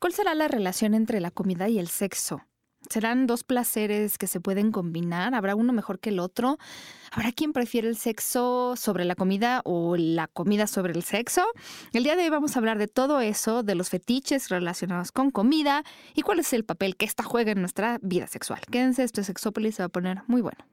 ¿Cuál será la relación entre la comida y el sexo? ¿Serán dos placeres que se pueden combinar? ¿Habrá uno mejor que el otro? ¿Habrá quien prefiere el sexo sobre la comida o la comida sobre el sexo? El día de hoy vamos a hablar de todo eso, de los fetiches relacionados con comida y cuál es el papel que esta juega en nuestra vida sexual. Quédense, esto es Sexópolis, se va a poner muy bueno.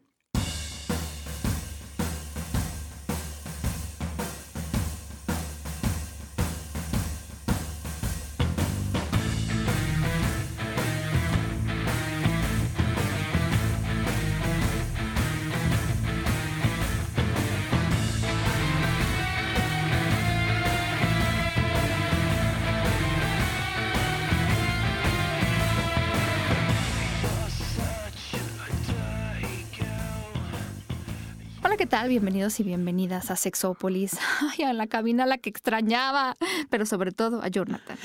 Tal? Bienvenidos y bienvenidas a Sexópolis. Ay, a la cabina a la que extrañaba, pero sobre todo a Jonathan.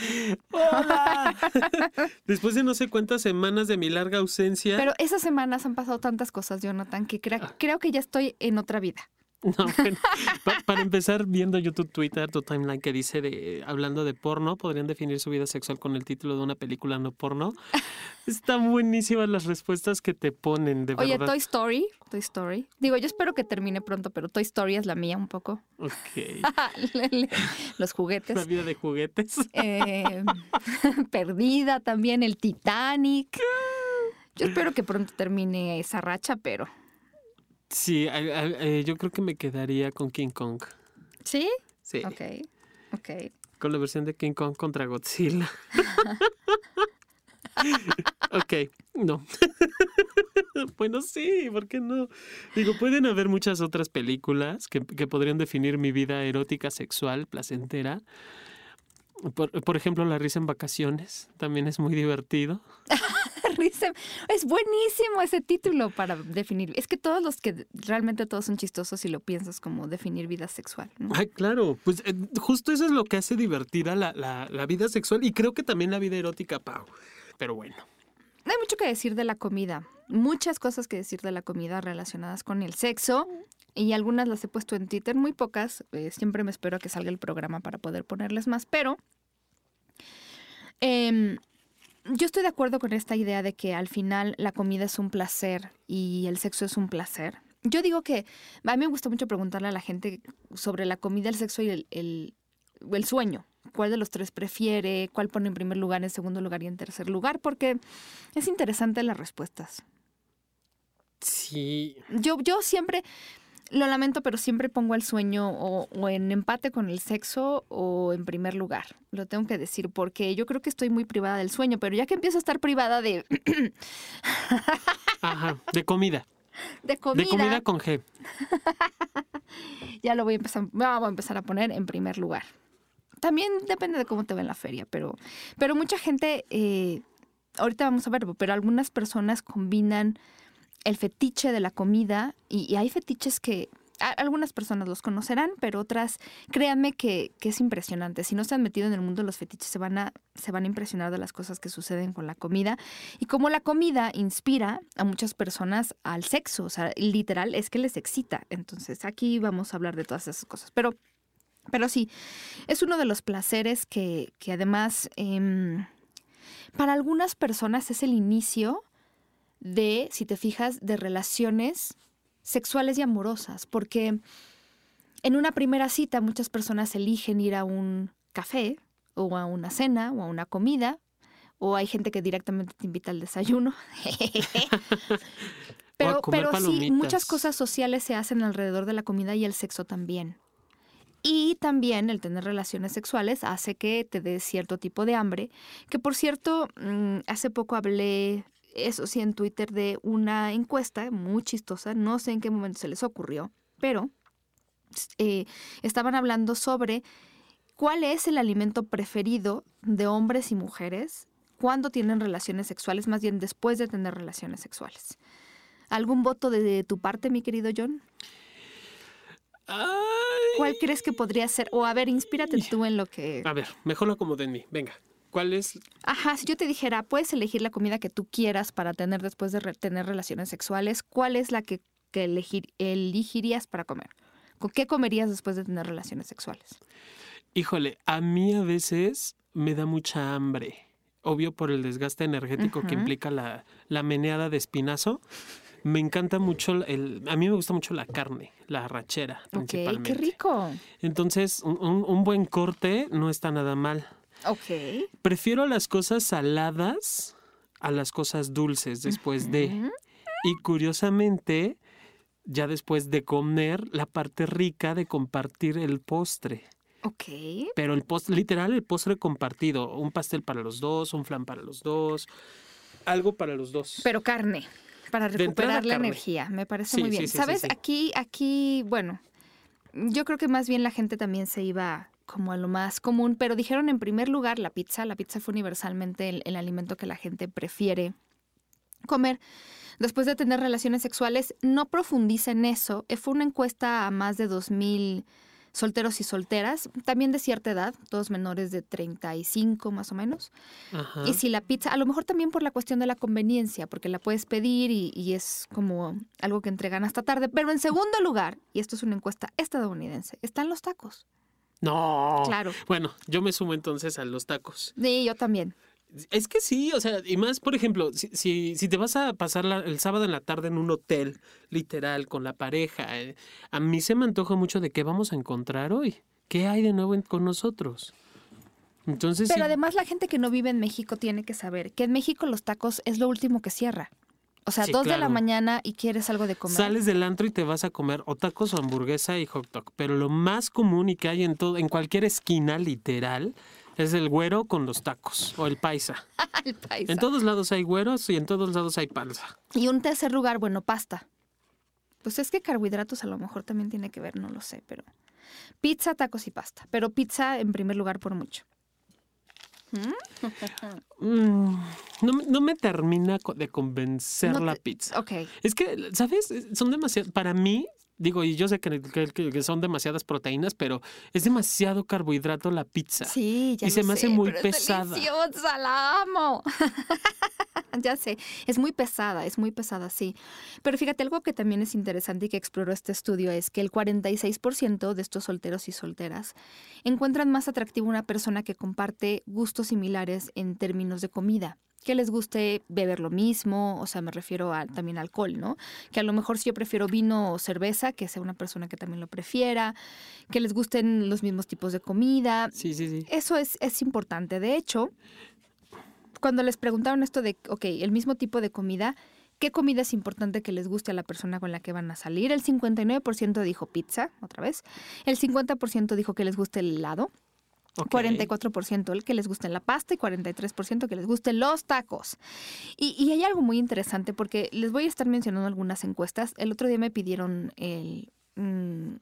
¡Hola! Después de no sé cuántas semanas de mi larga ausencia. Pero esas semanas han pasado tantas cosas, Jonathan, que ah. creo que ya estoy en otra vida. No, para empezar, viendo YouTube, Twitter, tu timeline que dice de hablando de porno, podrían definir su vida sexual con el título de una película no porno. Están buenísimas las respuestas que te ponen, de Oye, Toy Story, Toy Story. Digo, yo espero que termine pronto, pero Toy Story es la mía un poco. Ok. Los juguetes. La vida de juguetes. Eh, perdida también, el Titanic. Yo espero que pronto termine esa racha, pero Sí, eh, yo creo que me quedaría con King Kong. ¿Sí? Sí. Ok, ok. Con la versión de King Kong contra Godzilla. ok, no. bueno, sí, ¿por qué no? Digo, pueden haber muchas otras películas que, que podrían definir mi vida erótica, sexual, placentera. Por, por, ejemplo, La risa en vacaciones también es muy divertido. Es buenísimo ese título para definir. Es que todos los que realmente todos son chistosos si lo piensas como definir vida sexual. Ay, claro. Pues eh, justo eso es lo que hace divertida la, la, vida sexual y creo que también la vida erótica, Pau. Pero bueno. Hay mucho que decir de la comida. Muchas cosas que decir de la comida relacionadas con el sexo. Y algunas las he puesto en Twitter, muy pocas. Eh, siempre me espero a que salga el programa para poder ponerles más. Pero eh, yo estoy de acuerdo con esta idea de que al final la comida es un placer y el sexo es un placer. Yo digo que a mí me gusta mucho preguntarle a la gente sobre la comida, el sexo y el, el, sueño. ¿Cuál de los tres prefiere? ¿Cuál pone en primer lugar, en segundo lugar y en tercer lugar? Porque es interesante las respuestas. Sí. Yo, yo siempre, lo lamento, pero siempre pongo el sueño o, en empate con el sexo o en primer lugar. Lo tengo que decir porque yo creo que estoy muy privada del sueño, pero ya que empiezo a estar privada de... Ajá, de comida. De comida. De comida con G. ya lo voy a empezar, voy a empezar a poner en primer lugar. También depende de cómo te ve en la feria, pero, pero mucha gente, eh, ahorita vamos a ver, pero algunas personas combinan el fetiche de la comida y, hay fetiches que algunas personas los conocerán, pero otras, créanme que, es impresionante. Si no se han metido en el mundo de los fetiches, se van, a, se van a impresionar de las cosas que suceden con la comida. Y como la comida inspira a muchas personas al sexo, o sea, literal es que les excita. Entonces, aquí vamos a hablar de todas esas cosas. Pero, pero sí, es uno de los placeres que, que además, em, para algunas personas es el inicio de, si te fijas, de relaciones sexuales y amorosas, porque en una primera cita muchas personas eligen ir a un café o a una cena o a una comida, o hay gente que directamente te invita al desayuno. pero pero sí, muchas cosas sociales se hacen alrededor de la comida y el sexo también. Y también el tener relaciones sexuales hace que te dé cierto tipo de hambre, que por cierto, mm, hace poco hablé eso sí, en Twitter de una encuesta muy chistosa, no sé en qué momento se les ocurrió, pero eh, estaban hablando sobre cuál es el alimento preferido de hombres y mujeres cuando tienen relaciones sexuales, más bien después de tener relaciones sexuales. ¿Algún voto de, tu parte, mi querido John? ¿Cuál crees que podría ser? O a ver, inspírate tú en lo que... A ver, mejor lo acomodé en mí. Venga. ¿Cuál es? Ajá, si yo te dijera, puedes elegir la comida que tú quieras para tener después de tener relaciones sexuales, ¿cuál es la que, elegir elegirías para comer? ¿Con qué comerías después de tener relaciones sexuales? Híjole, a mí a veces me da mucha hambre. obvio por el desgaste energético que implica la, la meneada de espinazo. Me encanta mucho, el, a mí me gusta mucho la carne, la arrachera Ok, principalmente. qué rico. Entonces, un, un- un buen corte no está nada mal. Ok. Prefiero las cosas saladas a las cosas dulces después de. Y curiosamente, ya después de comer, la parte rica de compartir el postre. Ok. Pero el postre, literal, el postre compartido. Un pastel para los dos, un flan para los dos, algo para los dos. Pero carne, para recuperar la carne. energía. Me parece Sí, muy bien. sí, sí, ¿Sabes? Aquí, aquí, bueno, yo creo que más bien la gente también se iba como a lo más común, pero dijeron en primer lugar la pizza. La pizza fue universalmente el, el alimento que la gente prefiere comer. Después de tener relaciones sexuales, no profundiza en eso. Eh, Fue una encuesta a más de 2.000 solteros y solteras, también de cierta edad, todos menores de 35 más o menos. Ajá. Y si la pizza, a lo mejor también por la cuestión de la conveniencia, porque la puedes pedir y, y es como algo que entregan hasta tarde. Pero en segundo lugar, y esto es una encuesta estadounidense, están los tacos. No. Claro. Bueno, yo me sumo entonces a los tacos. Sí, yo también. Es que sí, o sea, y más, por ejemplo, si, si, si te vas a pasar la- el sábado en la tarde en un hotel, literal, con la pareja, eh, a mí se me antoja mucho de qué vamos a encontrar hoy. ¿Qué hay de nuevo en- con nosotros? Entonces, Pero sí, además la gente que no vive en México tiene que saber que en México los tacos es lo último que cierra. O sea, Sí, dos de la mañana y quieres algo de comer. sales del antro y te vas a comer o tacos o hamburguesa y hot dog. Pero lo más común y que hay en todo, en cualquier esquina, literal, es el güero con los tacos o el paisa. El paisa. En todos lados hay güeros y en todos lados hay panza. Y un tercer lugar, bueno, pasta. Pues es que carbohidratos a lo mejor también tiene que ver, no lo sé, pero pizza, tacos y pasta. Pero pizza en primer lugar por mucho. Mm, no, me- no me termina de convencer No la pizza. Ok. Es que, ¿sabes? Son demasiado, para mí, digo, y yo sé que, que- que- que son demasiadas proteínas, pero es demasiado carbohidrato la pizza. Sí, ya Y lo se me hace muy pero es pesada. deliciosa, la amo. ya sé, es muy pesada, es muy pesada, sí. Pero fíjate, algo que también es interesante y que exploró este estudio es que el 46% de estos solteros y solteras encuentran más atractivo una persona que comparte gustos similares en términos de comida. Que les guste beber lo mismo, o sea, me refiero a, también al alcohol, ¿no? Que a lo mejor si yo prefiero vino o cerveza, que sea una persona que también lo prefiera, que les gusten los mismos tipos de comida, Sí, sí, sí. eso es, es importante. De hecho, cuando les preguntaron esto de, ok, el mismo tipo de comida, ¿qué comida es importante que les guste a la persona con la que van a salir? El 59% dijo pizza, otra vez. El 50% dijo que les guste el helado. Ok. 44% el que les guste la pasta y 43% que les gusten los tacos. Y, y hay algo muy interesante porque les voy a estar mencionando algunas encuestas. El otro día me pidieron el mm,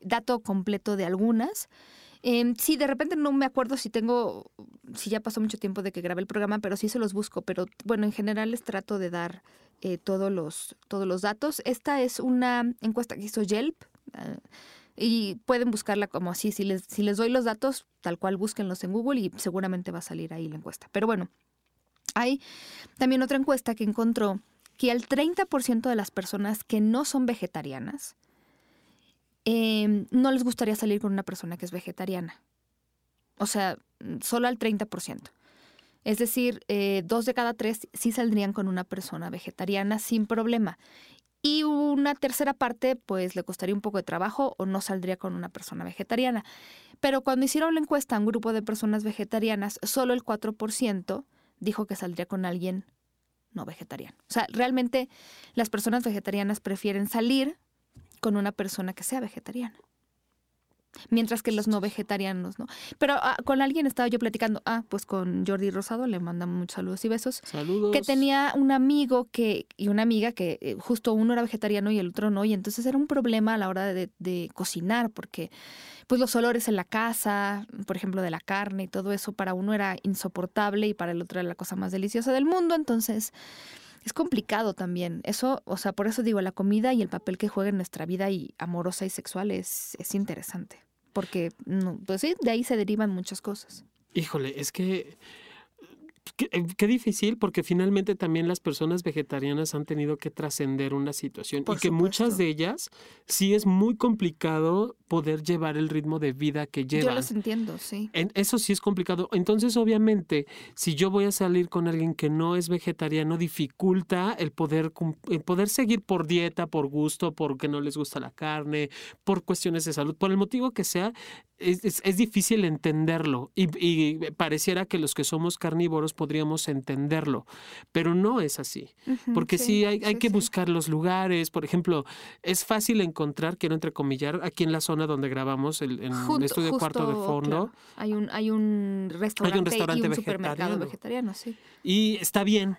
dato completo de algunas. Eh, sí, de repente no me acuerdo si tengo, si ya pasó mucho tiempo de que grabé el programa, pero sí se los busco. Pero bueno, en general les trato de dar eh, todos, los, todos los datos. Esta es una encuesta que hizo Yelp. ah, y pueden buscarla como así. Si les, si les doy los datos, tal cual búsquenlos en Google y seguramente va a salir ahí la encuesta. Pero bueno, hay también otra encuesta que encontró que al 30% de las personas que no son vegetarianas eh, no les gustaría salir con una persona que es vegetariana. O sea, solo al 30%. Es decir, eh, dos de cada tres sí saldrían con una persona vegetariana sin problema. Y una tercera parte, pues le costaría un poco de trabajo o no saldría con una persona vegetariana. Pero cuando hicieron la encuesta a un grupo de personas vegetarianas, solo el 4% dijo que saldría con alguien no vegetariano. O sea, realmente las personas vegetarianas prefieren salir con una persona que sea vegetariana. Mientras que los no vegetarianos, ¿no? Pero ah, con alguien estaba yo platicando, ah, pues con Jordi Rosado, le mandamos muchos saludos y besos Saludos. que tenía un amigo que y una amiga que eh, justo uno era vegetariano y el otro no y entonces era un problema a la hora de, de cocinar porque pues los olores en la casa por ejemplo de la carne y todo eso para uno era insoportable y para el otro era la cosa más deliciosa del mundo entonces es complicado también. Eso o sea por eso digo la comida y el papel que juega en nuestra vida y amorosa y sexual es, es interesante porque pues sí de ahí se derivan muchas cosas. Híjole, es que qué, eh, qué difícil, porque finalmente también las personas vegetarianas han tenido que trascender una situación Por y que muchas de ellas sí es muy complicado poder llevar el ritmo de vida que Yo llevan. los entiendo, sí. En- Eso sí es complicado. Entonces, obviamente, si yo voy a salir con alguien que no es vegetariano, dificulta el poder, el poder seguir por dieta, por gusto, porque no les gusta la carne, por cuestiones de salud, por el motivo que sea, es, es- es difícil entenderlo. Y, y pareciera que los que somos carnívoros podríamos entenderlo, pero no es así. Porque sí, hay, hay sí, que sí. buscar los lugares. Por ejemplo, es fácil encontrar, quiero entrecomillar, aquí en la zona donde grabamos el, en el Junto- estudio cuarto de fondo. claro, hay un hay un restaurante, restaurante y un supermercado vegetariano. vegetariano, sí. Y está bien,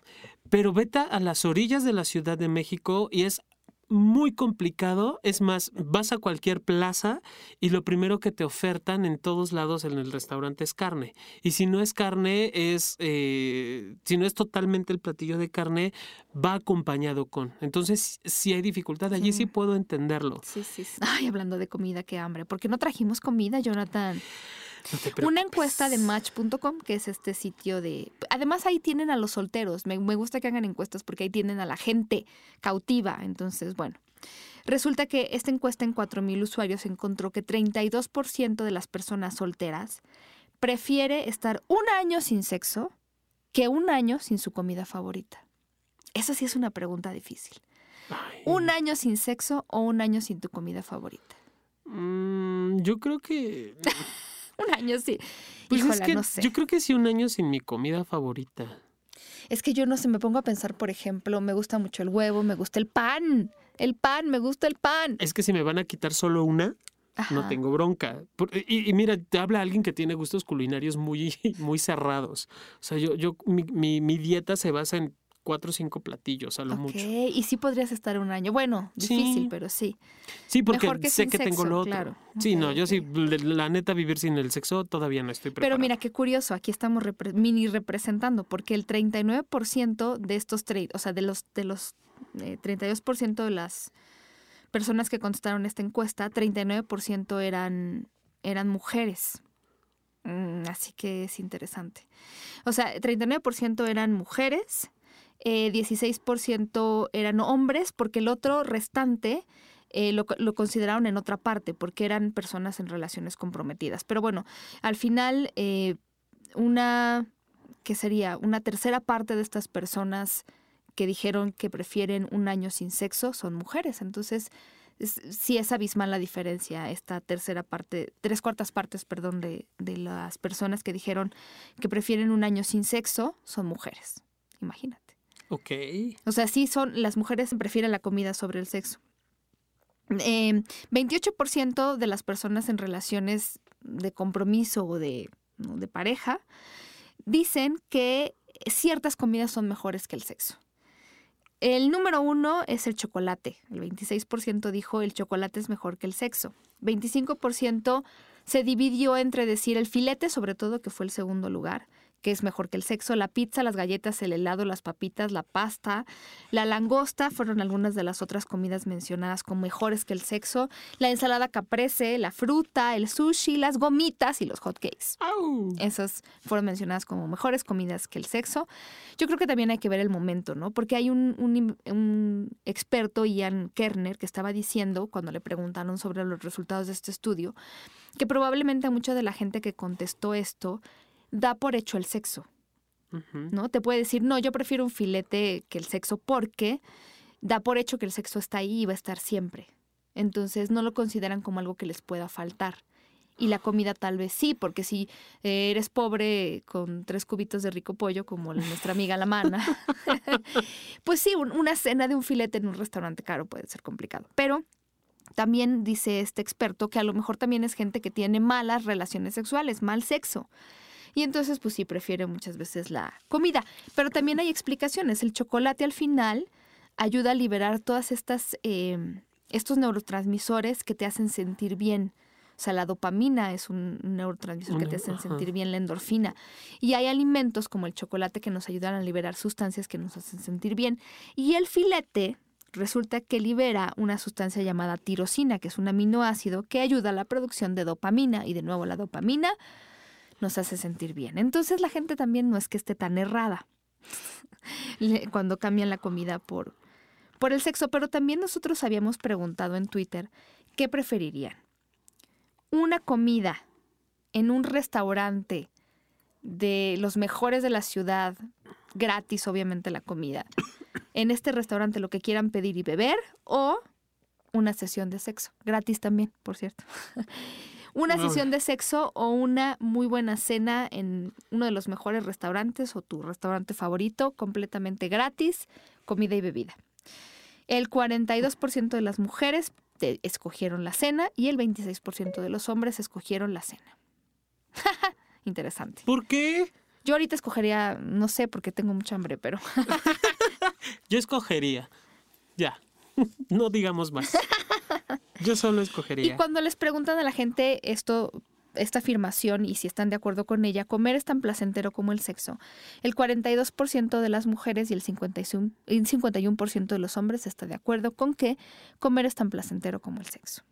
pero vete a las orillas de la Ciudad de México y es muy complicado. Es más, vas a cualquier plaza y lo primero que te ofertan en todos lados en el restaurante es carne. Y si no es carne, es, eh, si no es totalmente el platillo de carne, va acompañado con. Entonces, si hay dificultad, allí Sí. sí puedo entenderlo. Sí, sí, sí. Ay, hablando de comida, qué hambre. ¿Por qué no trajimos comida, Jonathan? No Una encuesta de Match.com, que es este sitio de... Además ahí tienen a los solteros. Me, me gusta que hagan encuestas porque ahí tienen a la gente cautiva. Entonces, bueno. Resulta que esta encuesta en 4.000 usuarios encontró que 32% de las personas solteras prefiere estar un año sin sexo que un año sin su comida favorita. Esa sí es una pregunta difícil. Ay. ¿Un año sin sexo o un año sin tu comida favorita? Mm, yo creo que. Un año sí. Pues Híjola, es que no sé. yo creo que sí un año sin mi comida favorita. Es que yo no sé, me pongo a pensar, por ejemplo, me gusta mucho el huevo, me gusta el pan. El pan, me gusta el pan. Es que si me van a quitar solo una, no tengo bronca. Y mira, te habla alguien que tiene gustos culinarios muy, muy cerrados. O sea, yo, yo mi, mi- mi dieta se basa en cuatro o cinco platillos, a lo Ok, mucho. y sí podrías estar un año. Bueno, difícil, Sí. pero sí. Sí, porque que sé que tengo sexo, lo otro. claro. Sí, Ok, no, yo sí, ok. le- la neta, vivir sin el sexo todavía no estoy preparado. Pero mira, qué curioso, aquí estamos repre- mini representando, porque el 39% de estos trade, o sea, de los, de los eh, 32% de las personas que contestaron esta encuesta, 39% eran, eran mujeres. Mm, así que es interesante. O sea, 39% eran mujeres, eh, 16% eran hombres, porque el otro restante eh, lo, consideraron en otra parte, porque eran personas en relaciones comprometidas. Pero bueno, al final, eh, una, ¿qué sería? Una tercera parte de estas personas que dijeron que prefieren un año sin sexo son mujeres. Entonces, es- sí es abismal la diferencia, esta tercera parte, tres cuartas partes, perdón, de, de las personas que dijeron que prefieren un año sin sexo son mujeres. Imagínate. Ok. O sea, sí son, las mujeres prefieren la comida sobre el sexo. Eh, 28% de las personas en relaciones de compromiso o de, de pareja dicen que ciertas comidas son mejores que el sexo. El número uno es el chocolate. El 26% dijo el chocolate es mejor que el sexo. 25% se dividió entre decir el filete, sobre todo, que fue el segundo lugar, que es mejor que el sexo, la pizza, las galletas, el helado, las papitas, la pasta, la langosta fueron algunas de las otras comidas mencionadas como mejores que el sexo, la ensalada caprese, la fruta, el sushi, las gomitas y los hotcakes. Au. Esas fueron mencionadas como mejores comidas que el sexo. Yo creo que también hay que ver el momento, ¿no? Porque hay un, un- un experto, Ian Kerner, que estaba diciendo, cuando le preguntaron sobre los resultados de este estudio, que probablemente a mucha de la gente que contestó esto da por hecho el sexo. ¿no? Te puede decir, no, yo prefiero un filete que el sexo porque da por hecho que el sexo está ahí y va a estar siempre. Entonces no lo consideran como algo que les pueda faltar. Y la comida tal vez sí, porque si eh, eres pobre con tres cubitos de rico pollo, como nuestra amiga la mana, pues sí, un- una cena de un filete en un restaurante caro puede ser complicado. Pero también dice este experto que a lo mejor también es gente que tiene malas relaciones sexuales, mal sexo. Y entonces, pues sí, prefiere muchas veces la comida. Pero también hay explicaciones. El chocolate al final ayuda a liberar todas estas, eh, estos neurotransmisores que te hacen sentir bien. O sea, la dopamina es un neurotransmisor que te hacen sentir bien, la endorfina. Y hay alimentos como el chocolate que nos ayudan a liberar sustancias que nos hacen sentir bien. Y el filete resulta que libera una sustancia llamada tirosina, que es un aminoácido que ayuda a la producción de dopamina. Y de nuevo, la dopamina nos hace sentir bien. Entonces la gente también no es que esté tan errada cuando cambian la comida por, por el sexo, pero también nosotros habíamos preguntado en Twitter qué preferirían. Una comida en un restaurante de los mejores de la ciudad, gratis obviamente la comida, en este restaurante lo que quieran pedir y beber o una sesión de sexo, gratis también, por cierto. Una sesión de sexo o una muy buena cena en uno de los mejores restaurantes o tu restaurante favorito, completamente gratis, comida y bebida. El 42% de las mujeres te- escogieron la cena y el 26% de los hombres escogieron la cena. Interesante. ¿Por qué? Yo ahorita escogería, no sé, porque tengo mucha hambre, pero Yo escogería. Ya. No digamos más. Yo solo Y escogería. cuando les preguntan a la gente esto, esta afirmación y si están de acuerdo con ella, comer es tan placentero como el sexo. El 42% de las mujeres y el 51% y 51% de los hombres está de acuerdo con que comer es tan placentero como el sexo.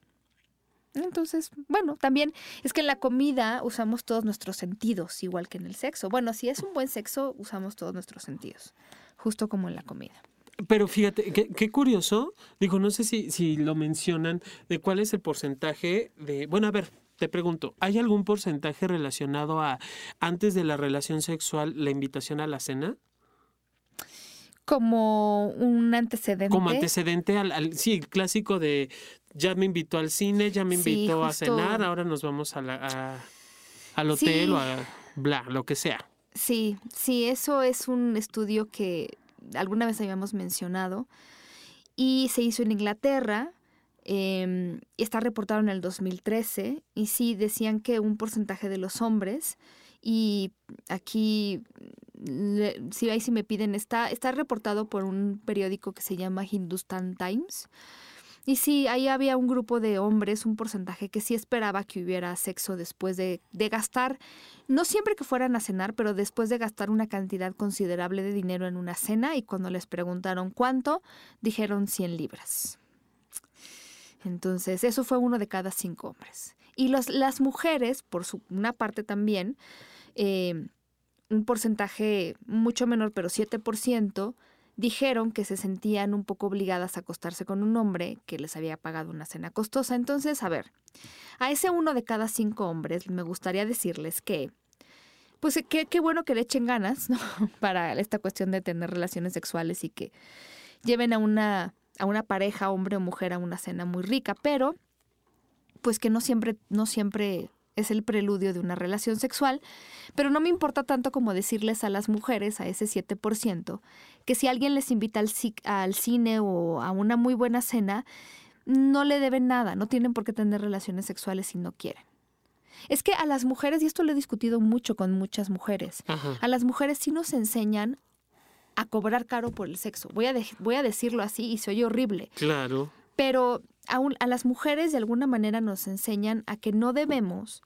Entonces, bueno, también es que en la comida usamos todos nuestros sentidos, igual que en el sexo. Bueno, si es un buen sexo, usamos todos nuestros sentidos, justo como en la comida. Pero fíjate, qué, qué curioso. Digo, no sé si, si lo mencionan de cuál es el porcentaje de. Bueno, a ver, te pregunto, ¿hay algún porcentaje relacionado a antes de la relación sexual la invitación a la cena? Como un antecedente. Como antecedente al, al- sí, el clásico de ya me invitó al cine, ya me Sí, invitó a cenar, ahora nos vamos a la, a- al hotel Sí. o a bla, lo que sea. Sí, sí, eso es un estudio que alguna vez habíamos mencionado y se hizo en Inglaterra. y está reportado en el 2013 y sí decían que un porcentaje de los hombres y aquí sí ahí sí me piden está está reportado por un periódico que se llama Hindustan Times y sí ahí había un grupo de hombres un porcentaje que sí esperaba que hubiera sexo después de, gastar no siempre que fueran a cenar, pero después de gastar una cantidad considerable de dinero en una cena y cuando les preguntaron cuánto, dijeron 100 libras. Entonces, eso fue uno de cada cinco hombres. Y los, las mujeres, por su, una parte también, eh, un porcentaje mucho menor, pero 7%, dijeron que se sentían un poco obligadas a acostarse con un hombre que les había pagado una cena costosa. Entonces, a ver, a ese uno de cada cinco hombres me gustaría decirles que, pues qué, bueno que le echen ganas ¿no? para esta cuestión de tener relaciones sexuales y que lleven a una, a una pareja, hombre o mujer, a una cena muy rica, pero pues que no siempre, no siempre es el preludio de una relación sexual, pero no me importa tanto como decirles a las mujeres, a ese 7%, que si alguien les invita al, al cine o a una muy buena cena, no le deben nada, no tienen por qué tener relaciones sexuales si no quieren. Es que a las mujeres, y esto lo he discutido mucho con muchas mujeres, Ajá. a las mujeres sí nos enseñan a cobrar caro por el sexo. Voy a, voy a decirlo así y se oye horrible, Claro. pero a, las mujeres de alguna manera nos enseñan a que no debemos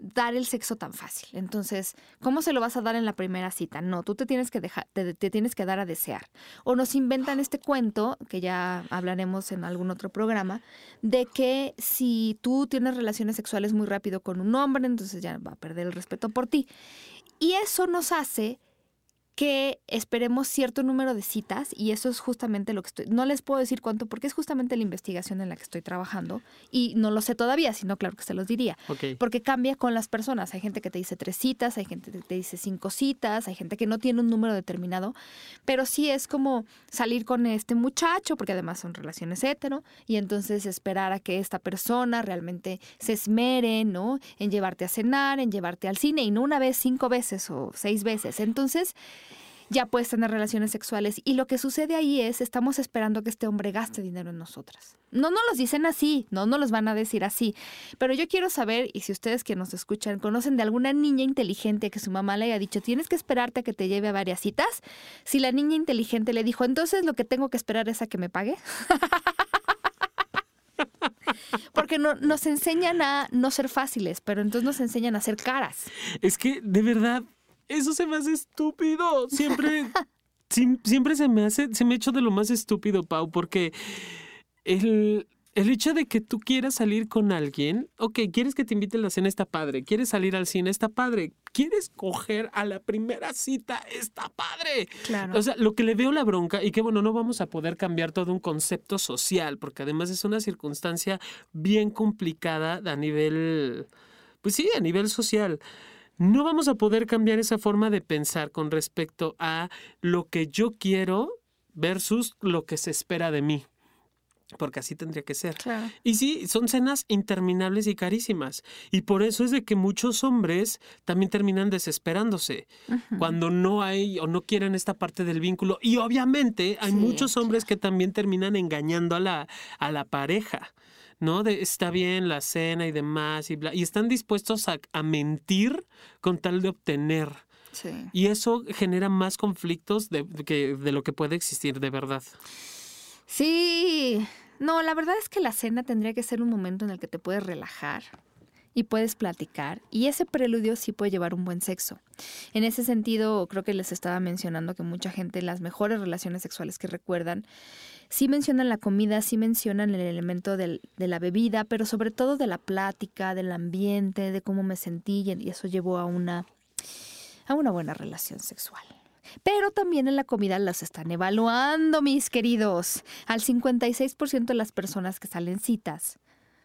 dar el sexo tan fácil. Entonces, ¿cómo se lo vas a dar en la primera cita? No, tú te tienes que dejar, te tienes que dar a desear. O nos inventan este cuento, que ya hablaremos en algún otro programa, de que si tú tienes relaciones sexuales muy rápido con un hombre, entonces ya va a perder el respeto por ti. Y eso nos hace que esperemos cierto número de citas y eso es justamente lo que estoy, no les puedo decir cuánto porque es justamente la investigación en la que estoy trabajando y no lo sé todavía, sino claro que se los diría. Porque cambia con las personas. Hay gente que te dice tres citas, hay gente que te dice cinco citas, hay gente que no tiene un número determinado, pero sí es como salir con este muchacho, porque además son relaciones hetero, y entonces esperar a que esta persona realmente se esmere, ¿no? En llevarte a cenar, en llevarte al cine, y no una vez, cinco veces o seis veces. Entonces ya puedes tener relaciones sexuales. Y lo que sucede ahí es, estamos esperando que este hombre gaste dinero en nosotras. No nos los dicen así, no nos los van a decir así. Pero yo quiero saber, y si ustedes que nos escuchan conocen de alguna niña inteligente que su mamá le haya dicho, tienes que esperarte a que te lleve a varias citas, si la niña inteligente le dijo, entonces lo que tengo que esperar es a que me pague. Porque no, nos enseñan a no ser fáciles, pero entonces nos enseñan a ser caras. Es que, de verdad, eso se me hace estúpido. Siempre, sim- siempre se me hace, se me hecho de lo más estúpido, Pau, porque el, el hecho de que tú quieras salir con alguien, ok, quieres que te invite a la cena, está padre, quieres salir al cine, está padre, quieres coger a la primera cita, está padre. Claro. O sea, lo que le veo la bronca y que bueno, no vamos a poder cambiar todo un concepto social, porque además es una circunstancia bien complicada a nivel, pues sí, a nivel social. No vamos a poder cambiar esa forma de pensar con respecto a lo que yo quiero versus lo que se espera de mí. Porque así tendría que ser. Claro. Y sí, son cenas interminables y carísimas. Y por eso es de que muchos hombres también terminan desesperándose cuando no hay o no quieren esta parte del vínculo. Y obviamente hay Sí, muchos hombres que también terminan engañando a la, a la pareja. ¿No? De está bien la cena y demás y bla. Y están dispuestos a, a mentir con tal de obtener. Sí. Y eso genera más conflictos de, que, de lo que puede existir de verdad. Sí. No, la verdad es que la cena tendría que ser un momento en el que te puedes relajar y puedes platicar. Y ese preludio sí puede llevar un buen sexo. En ese sentido, creo que les estaba mencionando que mucha gente, las mejores relaciones sexuales que recuerdan, sí mencionan la comida, sí mencionan el elemento de la bebida, pero sobre todo de la plática, del ambiente, de cómo me sentí, y eso llevó a una, a una buena relación sexual. Pero también en la comida las están evaluando, mis queridos. Al 56% de las personas que salen citas,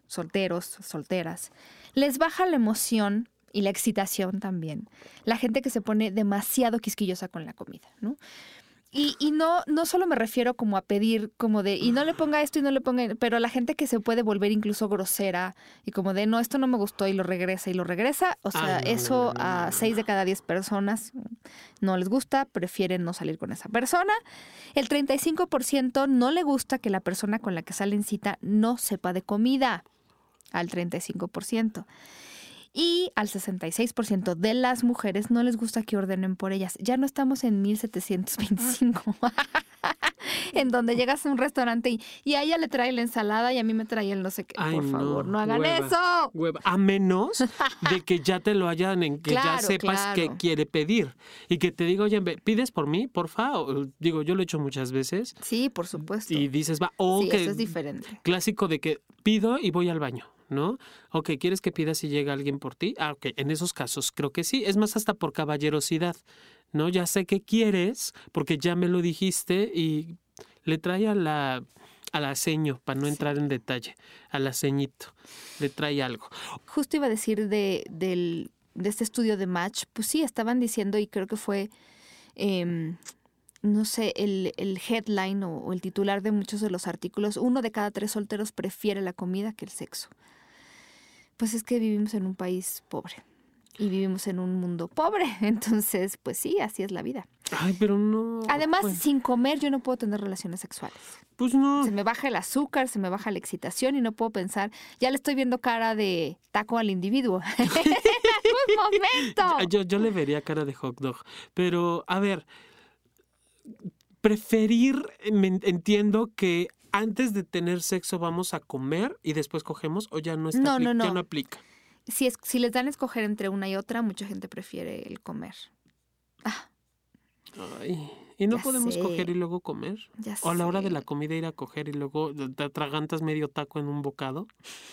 solteros, solteras, les baja la emoción y la excitación también. La gente que se pone demasiado quisquillosa con la comida, ¿no? Y, y no, no solo me refiero como a pedir como de, y no le ponga esto y no le ponga, pero la gente que se puede volver incluso grosera y como de, no, esto no me gustó y lo regresa y lo regresa, o sea, Ay, no, eso no, no, no, a seis de cada diez personas no les gusta, prefieren no salir con esa persona. El 35% no le gusta que la persona con la que sale en cita no sepa de comida, al 35%. Y al 66% de las mujeres no les gusta que ordenen por ellas. Ya no estamos en 1725, en donde llegas a un restaurante y, y a ella le trae la ensalada y a mí me trae el no sé qué. Ay, por favor, no, no, hagan hueva. eso. Hueva. A menos de que ya te lo hayan, en que ya sepas claro. quiere pedir. Y que te diga, oye, ¿pides por mí? Porfa. O, digo, yo lo he hecho muchas veces. Sí, por supuesto. Y dices, va, o sí, que eso es diferente. clásico de que pido y voy al baño, ¿no? Ok, ¿quieres que pidas si llega alguien por ti? Ah, ok, en esos casos creo que sí. Es más, hasta por caballerosidad, ¿no? Ya sé que quieres porque ya me lo dijiste y le trae a la al aceño, para no entrar en detalle, al aceñito, le trae algo. Justo iba a decir de, del, de este estudio de Match, pues sí, estaban diciendo y creo que fue, em, no sé, el, el headline o, o el titular de muchos de los artículos, uno de cada tres solteros prefiere la comida que el sexo. Pues es que vivimos en un país pobre y vivimos en un mundo pobre, entonces, pues sí, así es la vida. Ay, pero no. Además, sin comer yo no puedo tener relaciones sexuales. pues no. Se me baja el azúcar, se me baja la excitación y no puedo pensar, ya le estoy viendo cara de taco al individuo. ¡En algún momento! Yo, yo le vería cara de hot dog. Pero, a ver, preferir, me en- entiendo que antes de tener sexo vamos a comer y después cogemos o ya no está No, apli- no, ya no. no aplica. Si, es, si les dan a escoger entre una y otra, mucha gente prefiere el comer. Ah, Ay, y no Ya podemos sé. coger y luego comer. ya O a la hora de la comida ir a coger y luego te atragantas medio taco en un bocado.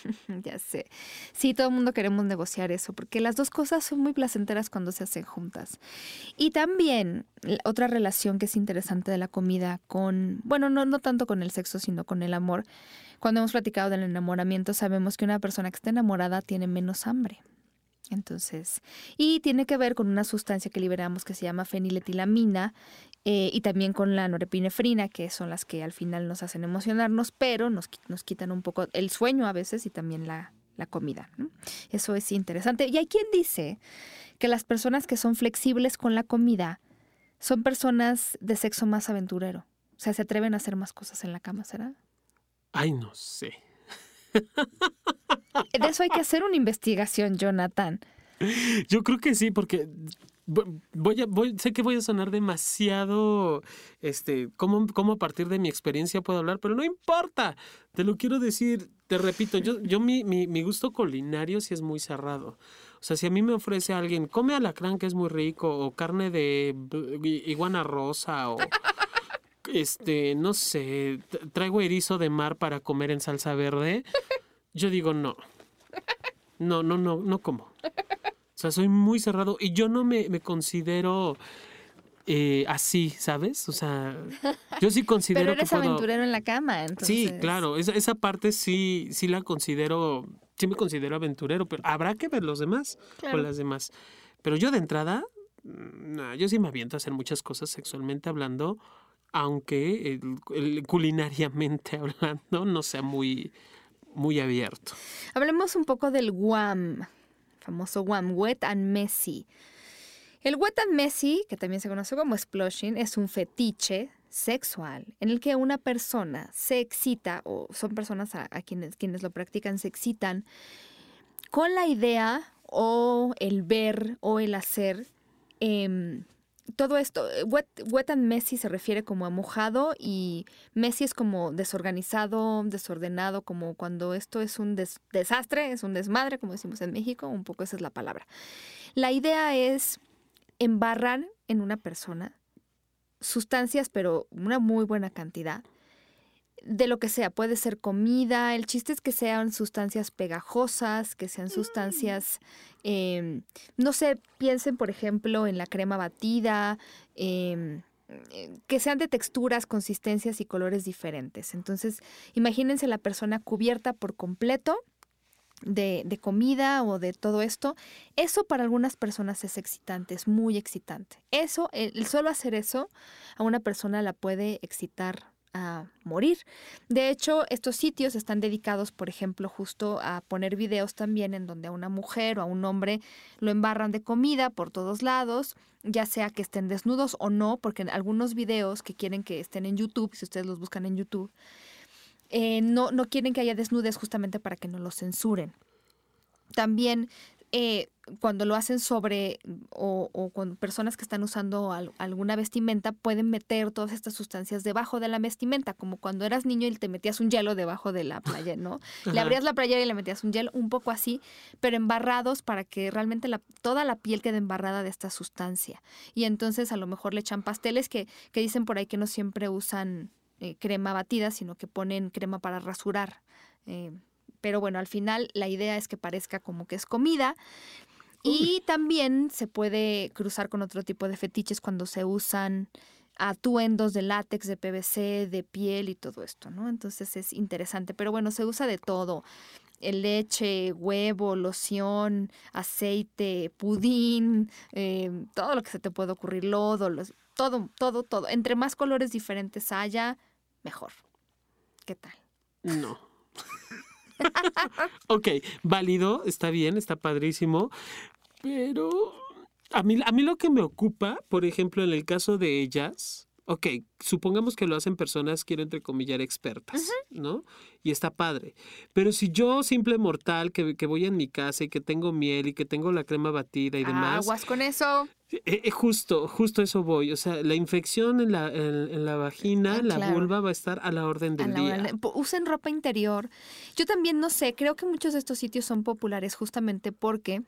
Ya sé. Sí, todo el mundo queremos negociar eso, porque las dos cosas son muy placenteras cuando se hacen juntas. Y también otra relación que es interesante de la comida con, bueno, no, no tanto con el sexo, sino con el amor. Cuando hemos platicado del enamoramiento, sabemos que una persona que está enamorada tiene menos hambre. Entonces, y tiene que ver con una sustancia que liberamos que se llama feniletilamina eh, y también con la norepinefrina, que son las que al final nos hacen emocionarnos, pero nos, nos quitan un poco el sueño a veces y también la, la comida. ¿no? Eso es interesante. Y hay quien dice que las personas que son flexibles con la comida son personas de sexo más aventurero. O sea, se atreven a hacer más cosas en la cama, ¿será? Ay, no sé. De eso hay que hacer una investigación, Jonathan. Yo creo que sí, porque vo- voy a, voy, sé que voy a sonar demasiado, este, cómo, cómo a partir de mi experiencia puedo hablar, pero no importa. Te lo quiero decir, te repito, yo, yo mi, mi, mi gusto culinario sí es muy cerrado. O sea, si a mí me ofrece alguien, come alacrán que es muy rico, o carne de iguana rosa, o este, no sé, traigo erizo de mar para comer en salsa verde, yo digo no. No, no, no, no como. O sea, soy muy cerrado y yo no me, me considero eh, así, ¿sabes? O sea, yo sí considero Pero eres que puedo... aventurero en la cama, entonces. Sí, claro, esa, esa parte sí, sí la considero, sí me considero aventurero, pero habrá que ver los demás Claro. con las demás. Pero yo de entrada, mm, nah, yo sí me aviento a hacer muchas cosas sexualmente hablando, aunque el- el culinariamente hablando no sea muy, muy abierto. Hablemos un poco del WAM, famoso WAM, Wet and Messy. El Wet and Messy, que también se conoce como splushing, es un fetiche sexual en el que una persona se excita, o son personas a, a quienes, quienes lo practican, se excitan con la idea o el ver o el hacer. em, todo esto, eh, wet, and messy se refiere como a mojado y messy es como desorganizado, desordenado, como cuando esto es un des- desastre, es un desmadre, como decimos en México, un poco esa es la palabra. La idea es embarrar en una persona sustancias, pero una muy buena cantidad, de lo que sea, puede ser comida, el chiste es que sean sustancias pegajosas, que sean sustancias, em, no sé, piensen por ejemplo en la crema batida, em, eh, que sean de texturas, consistencias y colores diferentes. Entonces, imagínense la persona cubierta por completo de, de comida o de todo esto. Eso para algunas personas es excitante, es muy excitante. Eso, el, el solo hacer eso, a una persona la puede excitar a morir. De hecho, estos sitios están dedicados, por ejemplo, justo a poner videos también en donde a una mujer o a un hombre lo embarran de comida por todos lados, ya sea que estén desnudos o no, porque en algunos videos que quieren que estén en YouTube, si ustedes los buscan en YouTube, eh, no, no quieren que haya desnudes justamente para que no los censuren. También eh, cuando lo hacen sobre o, o con personas que están usando al- alguna vestimenta, pueden meter todas estas sustancias debajo de la vestimenta, como cuando eras niño y te metías un hielo debajo de la playa, ¿no? Le abrías la playera y le metías un hielo, un poco así, pero embarrados para que realmente la- toda la piel quede embarrada de esta sustancia. Y entonces a lo mejor le echan pasteles que, que dicen por ahí que no siempre usan eh, crema batida, sino que ponen crema para rasurar. Eh, pero bueno, al final la idea es que parezca como que es comida. Y también se puede cruzar con otro tipo de fetiches cuando se usan atuendos de látex, de PVC, de piel y todo esto, ¿no? Entonces es interesante. Pero bueno, se usa de todo. Leche, huevo, loción, aceite, pudín, eh, todo lo que se te puede ocurrir, lodo, los- todo, todo, todo. Entre más colores diferentes haya, mejor. ¿Qué tal? No. ok, válido, está bien, está padrísimo, pero a mí, a mí lo que me ocupa, por ejemplo, en el caso de ellas, ok, supongamos que lo hacen personas, quiero entrecomillar, expertas, ¿no? Y está padre. Pero si yo, simple mortal, que, que voy en mi casa y que tengo miel y que tengo la crema batida y demás, Aguas con eso. eh, eh, justo, justo eso voy. O sea, la infección en la, en, en la vagina, Ah, la claro. vulva va a estar a la orden del la día. po- Usen ropa interior. Yo también no sé, creo que muchos de estos sitios son populares justamente porque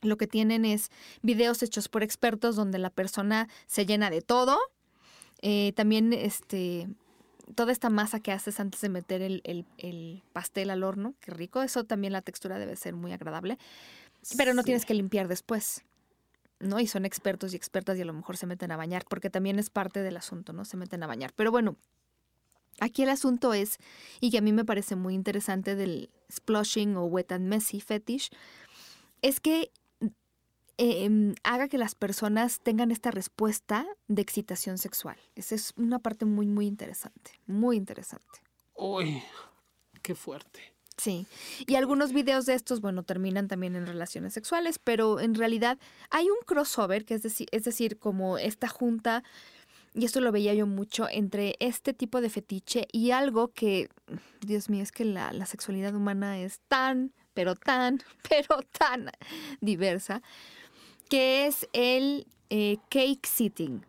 lo que tienen es videos hechos por expertos donde la persona se llena de todo. Eh, también este toda esta masa que haces antes de meter el, el- el pastel al horno, qué rico. Eso también la textura debe ser muy agradable. Pero no Sí. tienes que limpiar después. ¿no? Y son expertos y expertas y a lo mejor se meten a bañar, porque también es parte del asunto, ¿no? Se meten a bañar. Pero bueno, aquí el asunto es, y que a mí me parece muy interesante del splushing o wet and messy fetish, es que eh, em, haga que las personas tengan esta respuesta de excitación sexual. Esa es una parte muy, muy interesante, muy interesante. Uy, qué fuerte. Sí, y algunos videos de estos, bueno, terminan también en relaciones sexuales, pero en realidad hay un crossover, que es decir, es decir, como esta junta, y esto lo veía yo mucho, entre este tipo de fetiche y algo que, Dios mío, es que la, la sexualidad humana es tan, pero tan, pero tan diversa, que es el eh, cake sitting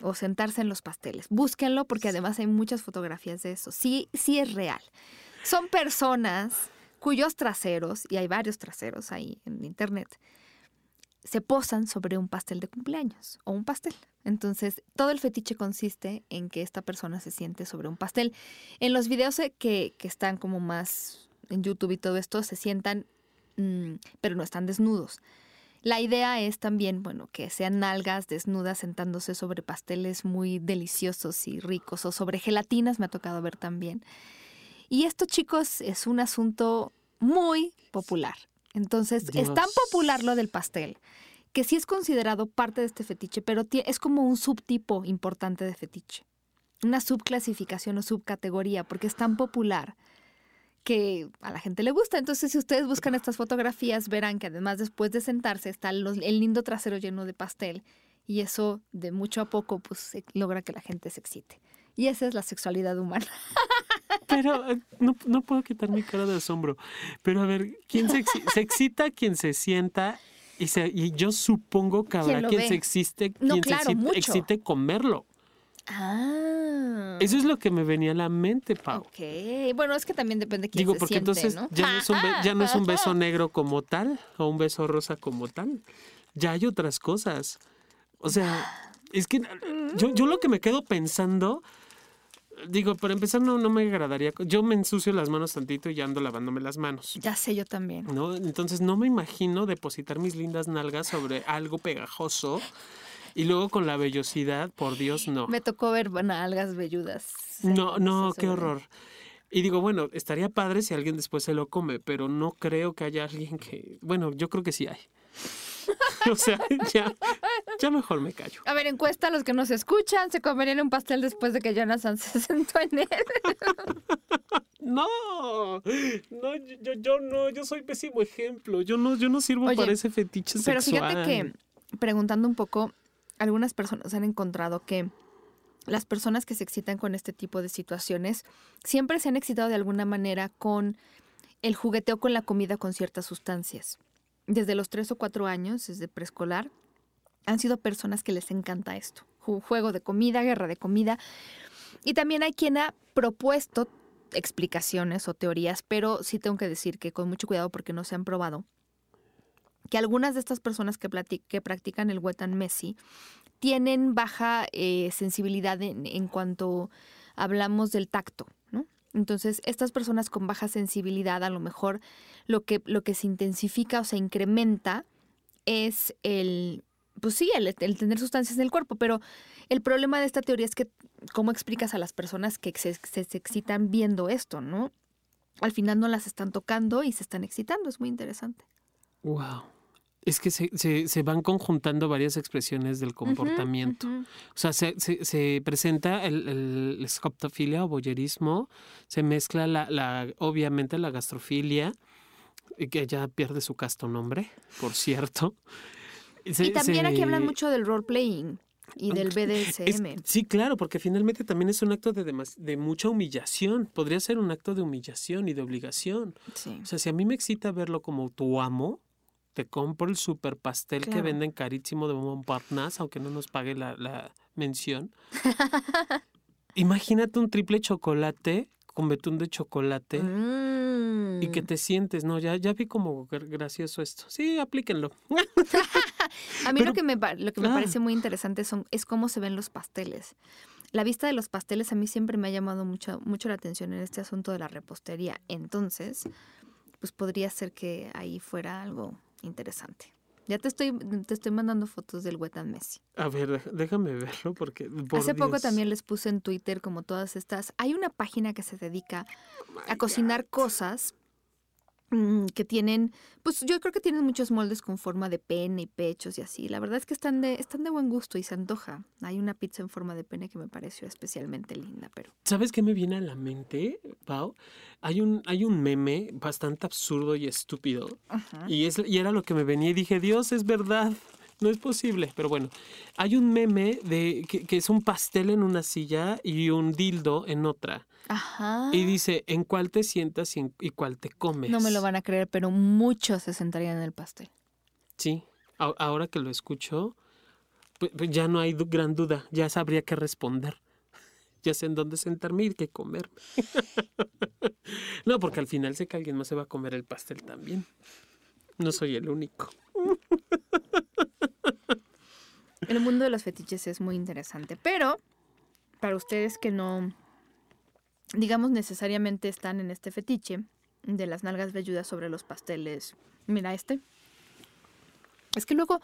o sentarse en los pasteles. Búsquenlo porque además hay muchas fotografías de eso. Sí, sí es real. Son personas cuyos traseros, y hay varios traseros ahí en internet, se posan sobre un pastel de cumpleaños o un pastel. Entonces, todo el fetiche consiste en que esta persona se siente sobre un pastel. En los videos eh, que, que están como más en YouTube y todo esto, se sientan, mm, pero no están desnudos. La idea es también, bueno, que sean nalgas desnudas sentándose sobre pasteles muy deliciosos y ricos o sobre gelatinas, me ha tocado ver también. Y esto, chicos, es un asunto muy popular. Entonces, es tan popular lo del pastel que sí es considerado parte de este fetiche, pero es como un subtipo importante de fetiche. Una subclasificación o subcategoría, porque es tan popular que a la gente le gusta. Entonces, si ustedes buscan estas fotografías, verán que además después de sentarse está el lindo trasero lleno de pastel y eso de mucho a poco pues logra que la gente se excite. Y esa es la sexualidad humana. Pero no, no puedo quitar mi cara de asombro. Pero a ver, ¿quién se, se excita quien se sienta? Y, se, y yo supongo que habrá quien se existe, quien se excite comerlo. Ah. Eso es lo que me venía a la mente, Pau. Ok. Bueno, es que también depende de quién Digo, porque entonces Ya, no es un ya no es un beso negro como tal o un beso rosa como tal. Ya hay otras cosas. O sea, es que yo, yo lo que me quedo pensando digo, para empezar no, no me agradaría. Yo me ensucio las manos tantito y ya ando lavándome las manos. Ya sé, yo también. ¿No? Entonces no me imagino depositar mis lindas nalgas sobre algo pegajoso. Y luego con la vellosidad, por Dios, no. Me tocó ver nalgas velludas. No, no, qué horror. Y digo, bueno, estaría padre si alguien después se lo come, pero no creo que haya alguien que... Bueno, yo creo que sí hay. o sea, ya, ya mejor me callo. A ver, encuesta a los que nos escuchan, ¿se comerían un pastel después de que Jonathan se sentó en él? no, no, yo, yo no, yo soy pésimo ejemplo. Yo no, yo no sirvo para ese fetiche pero sexual. Pero fíjate que, preguntando un poco, algunas personas han encontrado que las personas que se excitan con este tipo de situaciones siempre se han excitado de alguna manera con el jugueteo con la comida con ciertas sustancias desde los tres o cuatro años, desde preescolar, han sido personas que les encanta esto. Juego de comida, guerra de comida. Y también hay quien ha propuesto explicaciones o teorías, pero sí tengo que decir que con mucho cuidado porque no se han probado, que algunas de estas personas que, practican el wet and messy tienen baja eh, sensibilidad en, cuanto hablamos del tacto, ¿no? Entonces, estas personas con baja sensibilidad, a lo mejor lo que, lo que se intensifica o se incrementa es el, pues sí, el, tener sustancias en el cuerpo, pero el problema de esta teoría es que, ¿cómo explicas a las personas que se, se, excitan viendo esto, no? Al final no las están tocando y se están excitando, es muy interesante. Wow. Es que se, se, van conjuntando varias expresiones del comportamiento. O sea, se, se presenta el, el, escoptofilia o boyerismo, se mezcla la, la, obviamente la gastrofilia, que ya pierde su casto nombre, por cierto. y también aquí hablan mucho del role playing y del BDSM. sí, claro, porque finalmente también es un acto de, de mucha humillación. Podría ser un acto de humillación y de obligación. O sea, si a mí me excita verlo como tu amo, te compro el super pastel que venden carísimo de Montparnasse, aunque no nos pague la, mención. Imagínate un triple chocolate con betún de chocolate y que mm. te sientes, no, ya, ya vi como gracioso esto. Sí, aplíquenlo. a mí lo que me, lo que me parece muy interesante son, es cómo se ven los pasteles. La vista de los pasteles a mí siempre me ha llamado mucho, mucho la atención en este asunto de la repostería. Entonces, pues podría ser que ahí fuera algo interesante. Ya te estoy, te estoy mandando fotos del wet Messi. A ver, déjame verlo porque... Hace poco también les puse en Twitter como todas estas... Hay una página que se dedica oh a cocinar cosas que tienen, pues yo creo que tienen muchos moldes con forma de pene y pechos y así. La verdad es que están de, están de buen gusto y se antoja. Hay una pizza en forma de pene que me pareció especialmente linda, pero. ¿Sabes qué me viene a la mente, Pau? Hay un, hay un meme bastante absurdo y estúpido. Y, es, y era lo que me venía y dije, Dios, es verdad. No es posible, pero bueno. Hay un meme de que, que es un pastel en una silla y un dildo en otra. Ajá. Y dice, ¿en cuál te sientas y, cuál te comes? No me lo van a creer, pero muchos se sentarían en el pastel. Sí, ahora que lo escucho, pues, pues, ya no hay gran duda, ya sabría qué responder. Ya sé en dónde sentarme y qué comer. no, porque al final sé que alguien más se va a comer el pastel también. No soy el único. El mundo de los fetiches es muy interesante, pero para ustedes que no, digamos, necesariamente están en este fetiche de las nalgas velludas sobre los pasteles, mira este. Es que luego,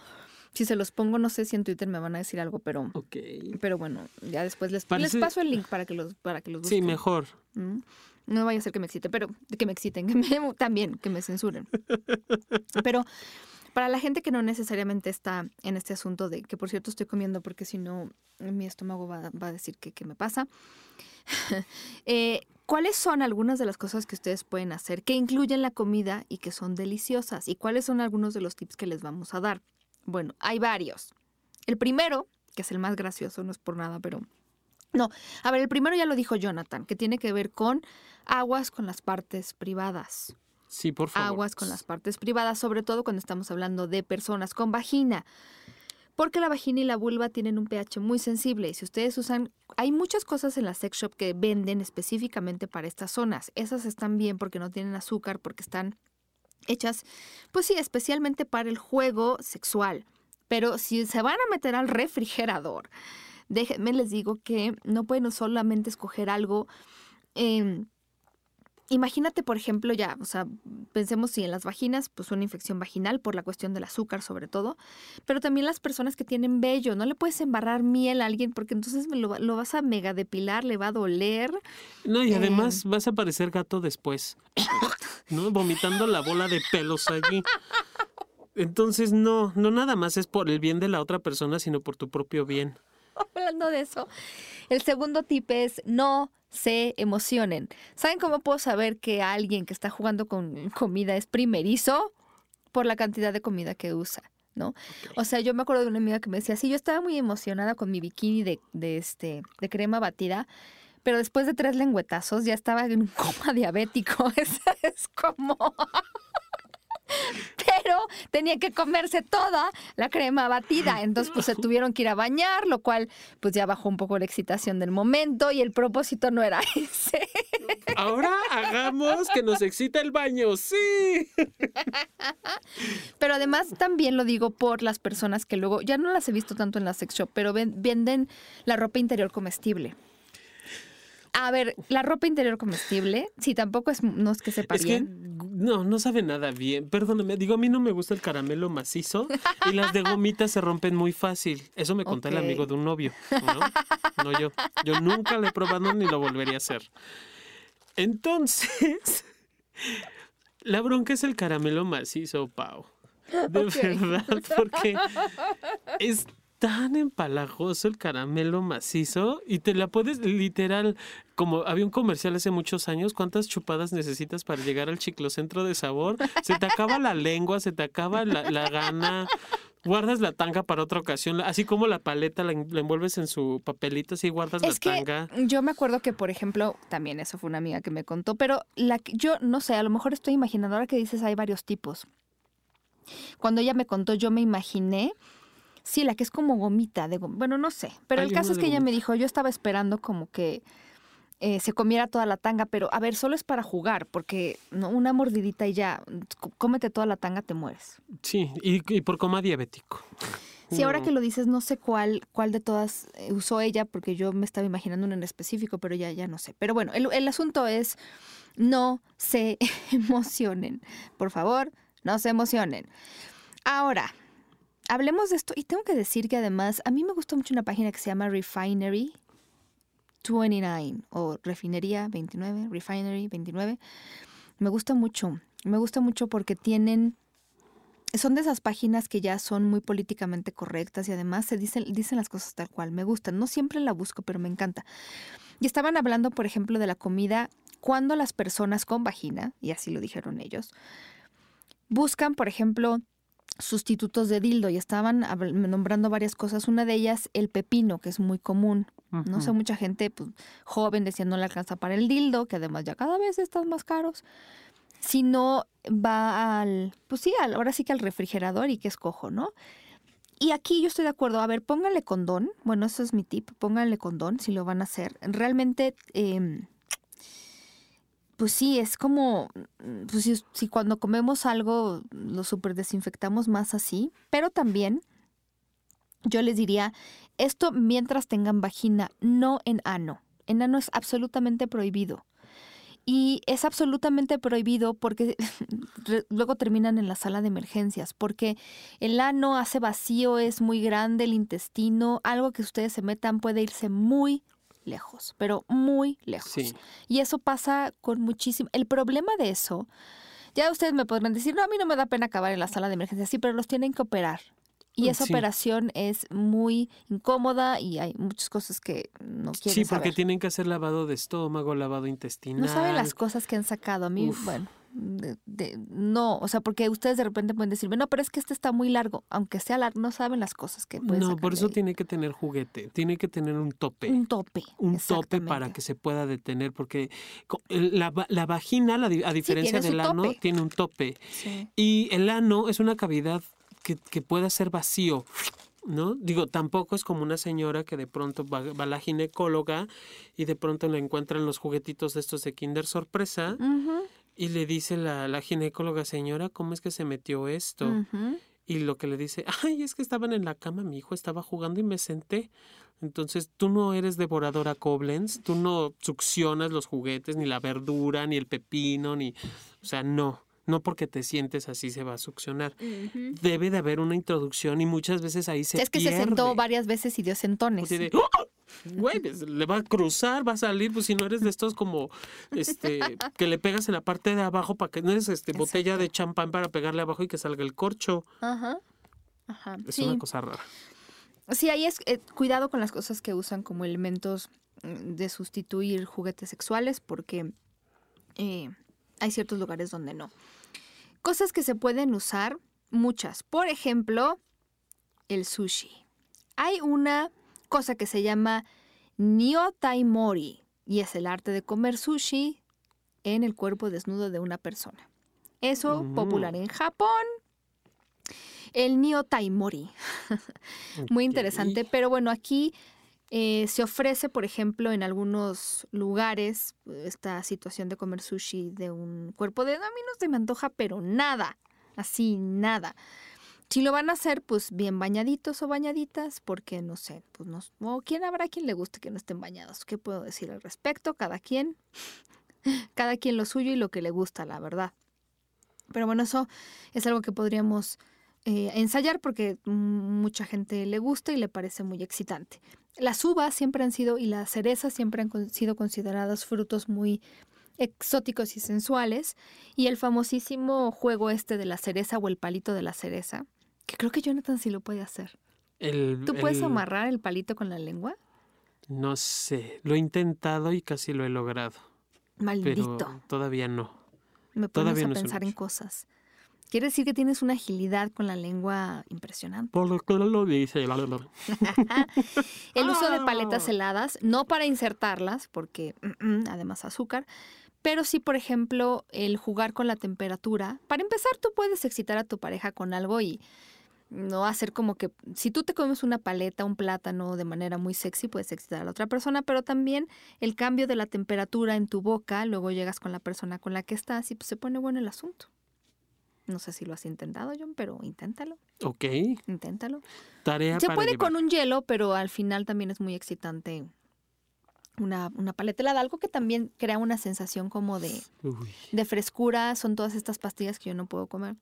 si se los pongo, no sé si en Twitter me van a decir algo, pero, Ok. pero bueno, ya después les, Parece- les paso el link para que los, para que los Sí, busquen. mejor. Mm. No vaya a ser que me excite, pero que me exciten, que me, también, que me censuren. Pero para la gente que no necesariamente está en este asunto de que, por cierto, estoy comiendo porque si no, mi estómago va, a decir que me pasa. Eh, ¿Cuáles son algunas de las cosas que ustedes pueden hacer que incluyen la comida y que son deliciosas? ¿Y cuáles son algunos de los tips que les vamos a dar? Bueno, hay varios. El primero, que es el más gracioso, no es por nada, pero no, a ver, el primero ya lo dijo Jonathan, que tiene que ver con aguas con las partes privadas. Sí, por favor. Aguas con las partes privadas, sobre todo cuando estamos hablando de personas con vagina. Porque la vagina y la vulva tienen un pH muy sensible y si ustedes usan, hay muchas cosas en la sex shop que venden específicamente para estas zonas. Esas están bien porque no tienen azúcar, porque están hechas, pues sí, especialmente para el juego sexual. Pero si se van a meter al refrigerador, déjenme les digo que no pueden solamente escoger algo. em, imagínate, por ejemplo, ya, o sea, pensemos si en las vaginas, pues una infección vaginal por la cuestión del azúcar, sobre todo, pero también las personas que tienen vello, no le puedes embarrar miel a alguien porque entonces lo vas a mega depilar, le va a doler. No, y Eh. además vas a parecer gato después. ¿No? Vomitando la bola de pelos allí. Entonces, no, no nada más es por el bien de la otra persona, sino por tu propio bien. Hablando de eso, el segundo tip es no se emocionen. ¿Saben cómo puedo saber que alguien que está jugando con comida es primerizo? Por la cantidad de comida que usa, ¿no? O sea, yo me acuerdo de una amiga que me decía, sí, yo estaba muy emocionada con mi bikini de, de, este, de crema batida, pero después de tres lengüetazos ya estaba en un coma diabético. Es como... Pero tenía que comerse toda la crema batida. Entonces, pues se tuvieron que ir a bañar, lo cual, pues ya bajó un poco la excitación del momento y el propósito no era ese. Ahora hagamos que nos excita el baño, sí. Pero además también lo digo por las personas que luego, ya no las he visto tanto en la sex shop, pero ven- venden la ropa interior comestible. A ver, la ropa interior comestible, sí, tampoco es, no es que sepa Es que bien. no, no sabe nada bien. Perdóname, digo, a mí no me gusta el caramelo macizo y las de gomitas se rompen muy fácil. Eso me contó el amigo de un novio, ¿no? No yo. Yo nunca lo he probado ni lo volvería a hacer. Entonces, la bronca es el caramelo macizo, Pau. De verdad, porque es tan empalagoso el caramelo macizo y te la puedes literal, como había un comercial hace muchos años, ¿cuántas chupadas necesitas para llegar al chiclocentro de sabor? Se te acaba la lengua, se te acaba la, la gana. Guardas la tanga para otra ocasión, así como la paleta la, en- la envuelves en su papelito, así guardas Es la que tanga. yo me acuerdo que, por ejemplo, también eso fue una amiga que me contó, pero la yo no sé, a lo mejor estoy imaginando, ahora que dices hay varios tipos. Cuando ella me contó, yo me imaginé, sí, la que es como gomita, de gom- bueno, no sé, pero Hay el caso es que ella me dijo, yo estaba esperando como que eh, se comiera toda la tanga, pero a ver, solo es para jugar, porque no, una mordidita y ya, cómete toda la tanga, te mueres. Sí, y, y por coma diabético. Sí, ahora que lo dices, no sé cuál, cuál de todas eh, usó ella, porque yo me estaba imaginando una en específico, pero ya, ya no sé. Pero bueno, el, el asunto es no se emocionen. Por favor, no se emocionen. Ahora, hablemos de esto. Y tengo que decir que además, a mí me gusta mucho una página que se llama Refinery 29 o Refinería 29, Refinery 29. Me gusta mucho. Me gusta mucho porque tienen son de esas páginas que ya son muy políticamente correctas y además se dicen, dicen las cosas tal cual. Me gustan. No siempre la busco, pero me encanta. Y estaban hablando, por ejemplo, de la comida cuando las personas con vagina, y así lo dijeron ellos, buscan, por ejemplo, sustitutos de dildo y estaban nombrando varias cosas. Una de ellas, el pepino, que es muy común. No sé, mucha gente pues, joven decía no le alcanza para el dildo, que además ya cada vez están más caros. Si no va al, pues sí, al- ahora sí que al refrigerador y que escojo, ¿no? Y aquí yo estoy de acuerdo, a ver, póngale condón, bueno, eso es mi tip, pónganle condón si lo van a hacer. Realmente, em, pues sí, es como, mm, pues si, cuando comemos algo lo super desinfectamos más así, pero también yo les diría, esto mientras tengan vagina, no en ano. En ano es absolutamente prohibido. Y es absolutamente prohibido porque luego terminan en la sala de emergencias, porque el ano hace vacío, es muy grande el intestino, algo que ustedes se metan puede irse muy lejos, pero muy lejos. Sí. Y eso pasa con muchísimo. El problema de eso, ya ustedes me podrán decir, no, a mí no me da pena acabar en la sala de emergencias, sí, pero los tienen que operar. Y Mm, esa sí. operación es muy incómoda y hay muchas cosas que no quieren Sí, porque saber. tienen que hacer lavado de estómago, lavado intestinal. No saben las cosas que han sacado. A mí, Uf. bueno, de- de- no, o sea, porque ustedes de repente pueden decirme, no, pero es que este está muy largo. Aunque sea largo, no saben las cosas que pueden No, por eso tiene que tener juguete, tiene que tener un tope. Un tope. un tope para que se pueda detener, porque la, la vagina, la a diferencia del ano, tope. tiene un tope. Sí. Y el ano es una cavidad que, que puede ser vacío, ¿no? Digo, tampoco es como una señora que de pronto va, va a la ginecóloga y de pronto le encuentran los juguetitos de estos de Kinder Sorpresa y le dice la, la ginecóloga, señora, ¿cómo es que se metió esto? Y lo que le dice, ay, es que estaban en la cama, mi hijo estaba jugando y me senté. Entonces, tú no eres devoradora Koblenz, tú no succionas los juguetes, ni la verdura, ni el pepino, ni... O sea, no, no porque te sientes así se va a succionar. Debe de haber una introducción y muchas veces ahí se es que se sentó varias veces y dio sentones. De, ¡Oh! Güey, pues, le va a cruzar, va a salir, pues si no eres de estos como, este, que le pegas en la parte de abajo para que no eres este, botella de champán para pegarle abajo y que salga el corcho. Ajá. Ajá. Es sí. una cosa rara. Sí, ahí es eh, cuidado con las cosas que usan como elementos mm, de sustituir juguetes sexuales porque eh, hay ciertos lugares donde no. Cosas que se pueden usar, muchas. Por ejemplo, el sushi. Hay una cosa que se llama Nyotai Mori y es el arte de comer sushi en el cuerpo desnudo de una persona. Eso Mm. popular en Japón. El Nyotai Mori. Muy interesante, pero bueno, aquí eh, se ofrece, por ejemplo, en algunos lugares esta situación de comer sushi de un cuerpo de... A mí no se me antoja, pero nada, así, nada. Si lo van a hacer, pues bien bañaditos o bañaditas, porque no sé, pues no... O quién habrá quien le guste que no estén bañados. ¿Qué puedo decir al respecto? Cada quien, cada quien lo suyo y lo que le gusta, la verdad. Pero bueno, eso es algo que podríamos eh, ensayar porque mucha gente le gusta y le parece muy excitante. Las uvas siempre han sido y las cerezas siempre han con- sido consideradas frutos muy exóticos y sensuales. Y el famosísimo juego este de la cereza o el palito de la cereza, que creo que Jonathan sí lo puede hacer. El- ¿Tú puedes amarrar el palito con la lengua? No sé, lo he intentado y casi lo he logrado, Maldito. pero todavía no. Me pones a no pensar en cosas. Quiere decir que tienes una agilidad con la lengua impresionante. Por lo que lo dice. la, la, la. El uso de Ah. paletas heladas, no para insertarlas, porque mm, mm, además azúcar, pero sí, por ejemplo, el jugar con la temperatura. Para empezar, tú puedes excitar a tu pareja con algo y no hacer como que si tú te comes una paleta, un plátano de manera muy sexy, puedes excitar a la otra persona, pero también el cambio de la temperatura en tu boca, luego llegas con la persona con la que estás y pues se pone bueno el asunto. No sé si lo has intentado, John, pero inténtalo, Ok, inténtalo. tarea Se para puede llevar. con un hielo, pero al final también es muy excitante una, una paleta helada, algo que también crea una sensación como de, Uy, de frescura. Son todas estas pastillas que yo no puedo comer.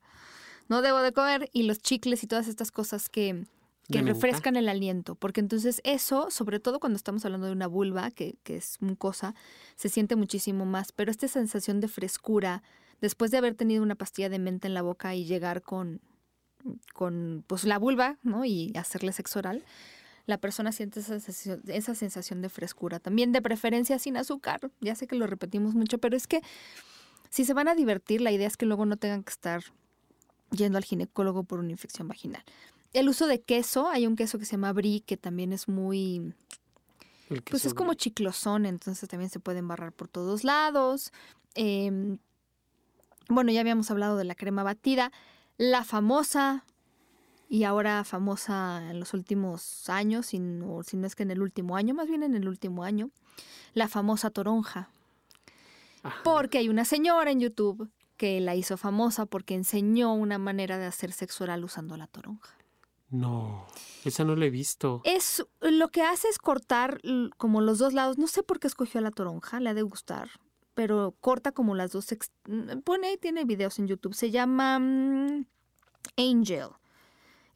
No debo de comer y los chicles y todas estas cosas que, que refrescan el aliento. Porque entonces eso, sobre todo cuando estamos hablando de una vulva, que, que es mucosa, se siente muchísimo más. Pero esta sensación de frescura, después de haber tenido una pastilla de menta en la boca y llegar con, con pues la vulva, ¿no? Y hacerle sexo oral, la persona siente esa sensación, esa sensación de frescura. También de preferencia sin azúcar. Ya sé que lo repetimos mucho, pero es que si se van a divertir, la idea es que luego no tengan que estar yendo al ginecólogo por una infección vaginal. El uso de queso, hay un queso que se llama brie, que también es muy, pues es como chiclosón, entonces también se puede embarrar por todos lados. Em, bueno, ya habíamos hablado de la crema batida. La famosa, y ahora famosa en los últimos años, si no, si no es que en el último año, más bien en el último año, la famosa toronja. Ajá. Porque hay una señora en YouTube que la hizo famosa porque enseñó una manera de hacer sexo oral usando la toronja. No, esa no la he visto. Es lo que hace es cortar como los dos lados. No sé por qué escogió la toronja, le ha de gustar, pero corta como las dos. mm, Pone ahí, tiene videos en YouTube. Se llama mm, Angel.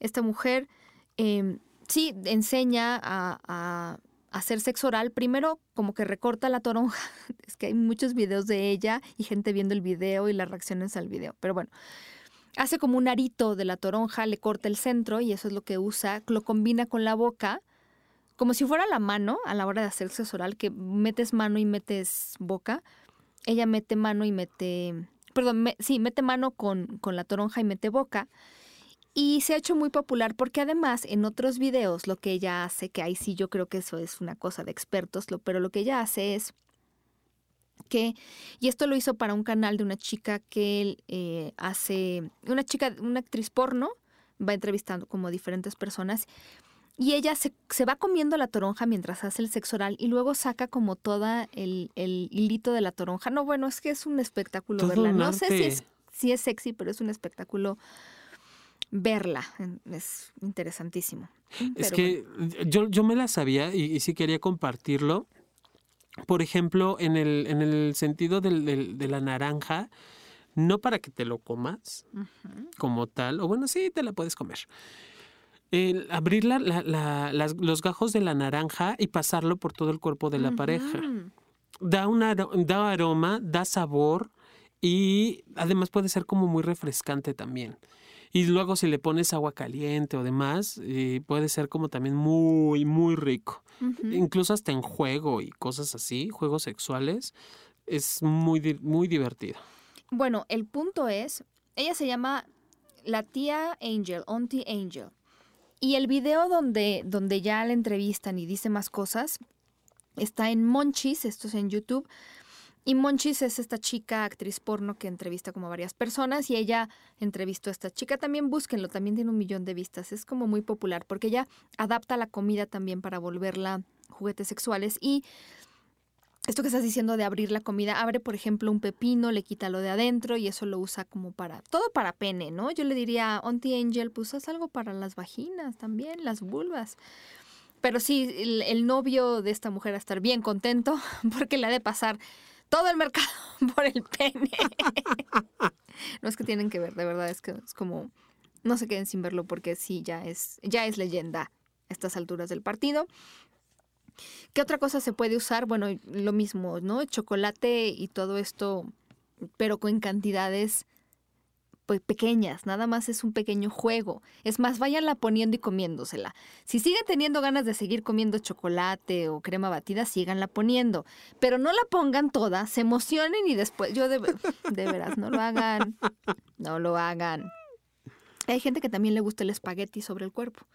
Esta mujer eh, sí enseña a, a hacer sexo oral. Primero, como que recorta la toronja. Es que hay muchos videos de ella y gente viendo el video y las reacciones al video. Pero bueno, hace como un arito de la toronja, le corta el centro y eso es lo que usa, lo combina con la boca, como si fuera la mano a la hora de hacer sexo oral, que metes mano y metes boca. Ella mete mano y mete, perdón, sí, mete mano con, con la toronja y mete boca. Y se ha hecho muy popular porque además en otros videos lo que ella hace, que ahí sí yo creo que eso es una cosa de expertos, lo, pero lo que ella hace es que, y esto lo hizo para un canal de una chica que eh, hace, una chica, una actriz porno, va entrevistando como diferentes personas y ella se, se va comiendo la toronja mientras hace el sexo oral y luego saca como toda el, el hilito de la toronja. No, bueno, es que es un espectáculo Todo verla. No sé si es, si es sexy, pero es un espectáculo verla. Es interesantísimo. Es que yo, yo me la sabía y, y sí quería compartirlo. Por ejemplo, en el, en el sentido del- del- de la naranja, no para que te lo comas como tal, o bueno, sí, te la puedes comer. El abrir la- la- la- las- los gajos de la naranja y pasarlo por todo el cuerpo de la pareja. Da, un aro- da aroma, da sabor y además puede ser como muy refrescante también. Y luego si le pones agua caliente o demás, eh, puede ser como también muy, muy rico. Incluso hasta en juego y cosas así, juegos sexuales, es muy, muy divertido. Bueno, el punto es, ella se llama la tía Angel, Auntie Angel. Y el video donde, donde ya la entrevistan y dice más cosas está en Monchis, esto es en YouTube. Y Monchis es esta chica, actriz porno, que entrevista como a varias personas y ella entrevistó a esta chica. También búsquenlo, también tiene un millón de vistas. Es como muy popular porque ella adapta la comida también para volverla juguetes sexuales. Y esto que estás diciendo de abrir la comida, abre por ejemplo un pepino, le quita lo de adentro y eso lo usa como para, todo para pene, ¿no? Yo le diría, Auntie Angel, pues haz algo para las vaginas también, las vulvas. Pero sí, el, novio de esta mujer va a estar bien contento porque le ha de pasar todo el mercado por el pene. no es que tienen que ver, de verdad, es que es como, no se queden sin verlo porque sí, ya es, ya es leyenda a estas alturas del partido. ¿Qué otra cosa se puede usar? Bueno, lo mismo, ¿no? Chocolate y todo esto, pero con cantidades pues, pequeñas, nada más es un pequeño juego. Es más, váyanla poniendo y comiéndosela. Si siguen teniendo ganas de seguir comiendo chocolate o crema batida, síganla poniendo. Pero no la pongan toda, se emocionen y después, yo de, de veras, no lo hagan, no lo hagan. Hay gente que también le gusta el espagueti sobre el cuerpo.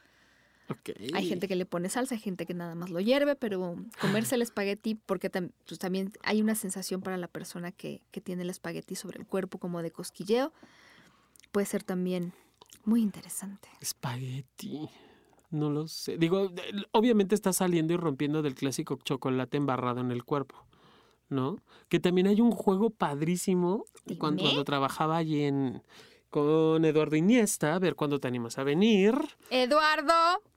Hay gente que le pone salsa, hay gente que nada más lo hierve, pero comerse el espagueti, porque tam- pues, también hay una sensación para la persona que, que tiene el espagueti sobre el cuerpo como de cosquilleo, puede ser también muy interesante. Espagueti. No lo sé. Digo, obviamente está saliendo y rompiendo del clásico chocolate embarrado en el cuerpo, ¿no? Que también hay un juego padrísimo cuando, trabajaba allí en con Eduardo Iniesta, a ver cuándo te animas a venir. Eduardo,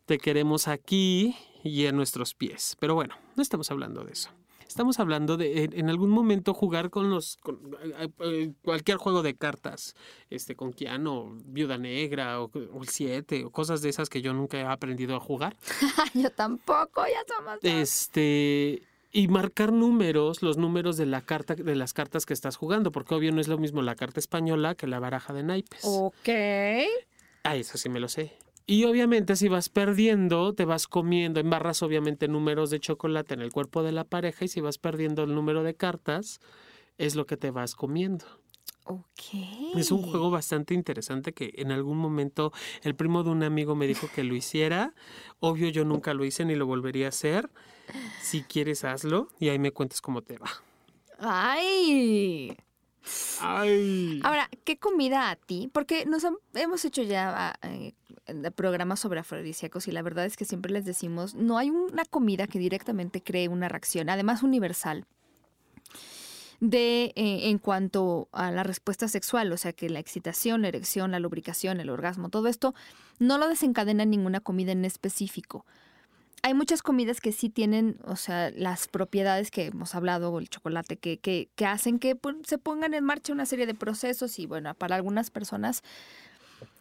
Te queremos aquí y en nuestros pies. Pero bueno, no estamos hablando de eso. Estamos hablando de en, algún momento jugar con los con, eh, eh, cualquier juego de cartas, este con Keanu, Viuda Negra o, o el 7 o cosas de esas que yo nunca he aprendido a jugar. yo tampoco, ya somos dos. Este y marcar números, los números de la carta de las cartas que estás jugando, porque obvio no es lo mismo la carta española que la baraja de naipes. Ok. Ah, eso sí me lo sé. Y obviamente si vas perdiendo, te vas comiendo, embarras obviamente números de chocolate en el cuerpo de la pareja y si vas perdiendo el número de cartas, es lo que te vas comiendo. Ok. Es un juego bastante interesante que en algún momento el primo de un amigo me dijo que lo hiciera. Obvio yo nunca lo hice ni lo volvería a hacer. Si quieres hazlo y ahí me cuentas cómo te va. Ay. Ay. Ahora, ¿qué comida a ti? Porque nos hemos hecho ya eh, programas sobre afrodisíacos y la verdad es que siempre les decimos, no hay una comida que directamente cree una reacción, además universal. de eh, en cuanto a la respuesta sexual, o sea que la excitación, la erección, la lubricación, el orgasmo, todo esto no lo desencadena ninguna comida en específico. Hay muchas comidas que sí tienen, o sea, las propiedades que hemos hablado, el chocolate, que, que, que hacen que pues, se pongan en marcha una serie de procesos y bueno, para algunas personas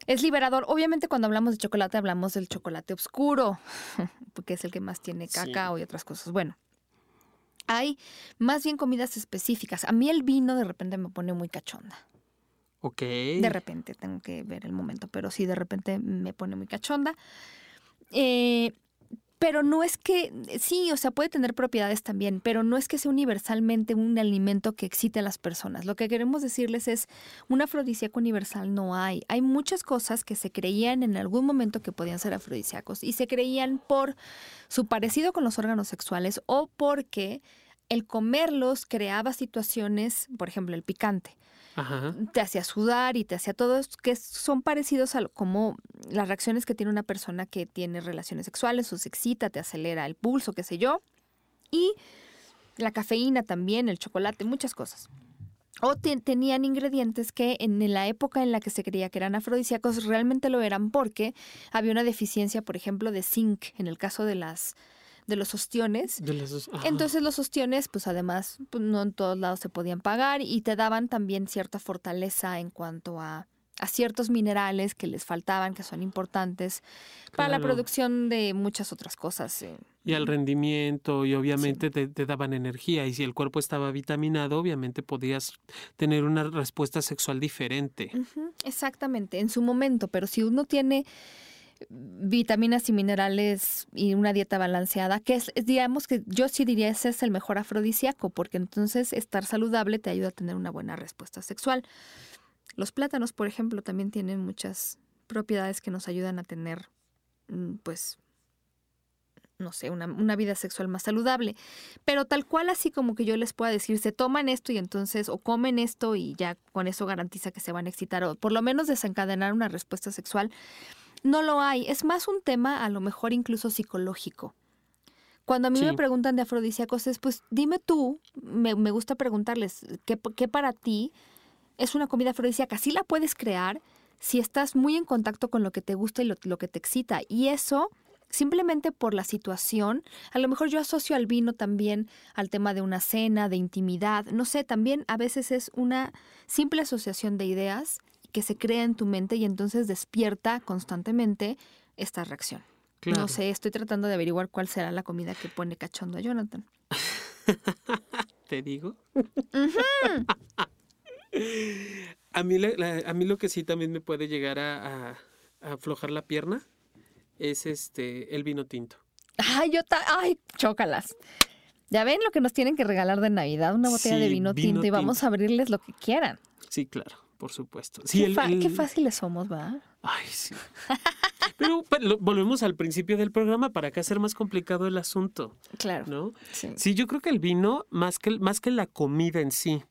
es liberador. Obviamente cuando hablamos de chocolate hablamos del chocolate oscuro, porque es el que más tiene cacao y otras cosas. Bueno, hay más bien comidas específicas. A mí el vino de repente me pone muy cachonda. Ok. De repente, tengo que ver el momento, pero sí, de repente me pone muy cachonda. Eh, pero no es que, sí, o sea, puede tener propiedades también, pero no es que sea universalmente un alimento que excite a las personas. Lo que queremos decirles es, un afrodisíaco universal no hay. Hay muchas cosas que se creían en algún momento que podían ser afrodisíacos y se creían por su parecido con los órganos sexuales o porque el comerlos creaba situaciones, por ejemplo, el picante te hacía sudar y te hacía todo, que son parecidos a como las reacciones que tiene una persona que tiene relaciones sexuales o se excita, te acelera el pulso, qué sé yo. Y la cafeína también, el chocolate, muchas cosas. O tenían ingredientes que en la época en la que se creía que eran afrodisíacos realmente lo eran porque había una deficiencia, por ejemplo, de zinc en el caso de las de los ostiones. Entonces los ostiones, pues además, pues, no en todos lados se podían pagar y te daban también cierta fortaleza en cuanto a, a ciertos minerales que les faltaban, que son importantes para la producción de muchas otras cosas. Eh. Y al rendimiento, y obviamente te, te, daban energía. Y si el cuerpo estaba vitaminado, obviamente podías tener una respuesta sexual diferente. Exactamente, en su momento. Pero si uno tiene vitaminas y minerales y una dieta balanceada, que es, digamos que yo sí diría ese es el mejor afrodisíaco, porque entonces estar saludable te ayuda a tener una buena respuesta sexual. Los plátanos, por ejemplo, también tienen muchas propiedades que nos ayudan a tener, mm, pues, no sé, una, una, vida sexual más saludable. Pero tal cual así como que yo les pueda decir, se toman esto y entonces, o comen esto y ya con eso garantiza que se van a excitar, o por lo menos desencadenar una respuesta sexual no lo hay. Es más un tema a lo mejor incluso psicológico. Cuando a mí me preguntan de afrodisíacos es, pues dime tú, me, gusta preguntarles, ¿qué, ¿qué, para ti es una comida afrodisíaca? Sí la puedes crear si estás muy en contacto con lo que te gusta y lo, lo que te excita. Y eso simplemente por la situación. A lo mejor yo asocio al vino también al tema de una cena, de intimidad. No sé, también a veces es una simple asociación de ideas que se crea en tu mente y entonces despierta constantemente esta reacción. No sé, estoy tratando de averiguar cuál será la comida que pone cachondo a Jonathan. ¿Te digo? a, mí a mí lo que sí también me puede llegar a, aflojar la pierna es este el vino tinto. Ay, yo ay, chócalas. Ya ven lo que nos tienen que regalar de Navidad, una botella de vino, tinto, y vamos a abrirles lo que quieran. Sí, claro por supuesto. qué, qué, fáciles somos, ¿va? Ay, sí. Pero, volvemos al principio del programa para que hacer más complicado el asunto. Claro. ¿No? Sí. yo creo que el vino, más que, más que la comida en sí,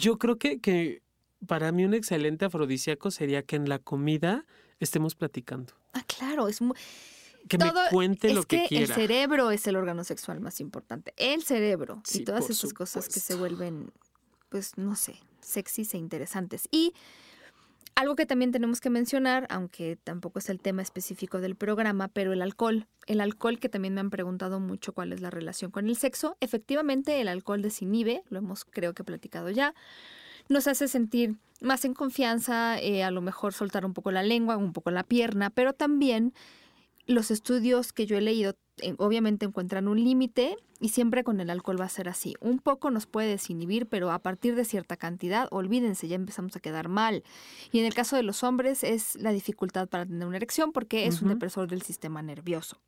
yo creo que, que para mí un excelente afrodisíaco sería que en la comida estemos platicando. Ah, claro, es muy que me cuente lo que, que El cerebro es el órgano sexual más importante. El cerebro. y todas esas cosas que se vuelven, pues, no sé, sexys e interesantes. Y algo que también tenemos que mencionar, aunque tampoco es el tema específico del programa, pero el alcohol. El alcohol que también me han preguntado mucho cuál es la relación con el sexo. Efectivamente, el alcohol desinhibe, lo hemos creo que platicado ya. Nos hace sentir más en confianza, eh, a lo mejor soltar un poco la lengua, un poco la pierna, pero también los estudios que yo he leído obviamente encuentran un límite y siempre con el alcohol va a ser así. Un poco nos puede desinhibir, pero a partir de cierta cantidad, olvídense, ya empezamos a quedar mal. Y en el caso de los hombres es la dificultad para tener una erección porque es un depresor del sistema nervioso.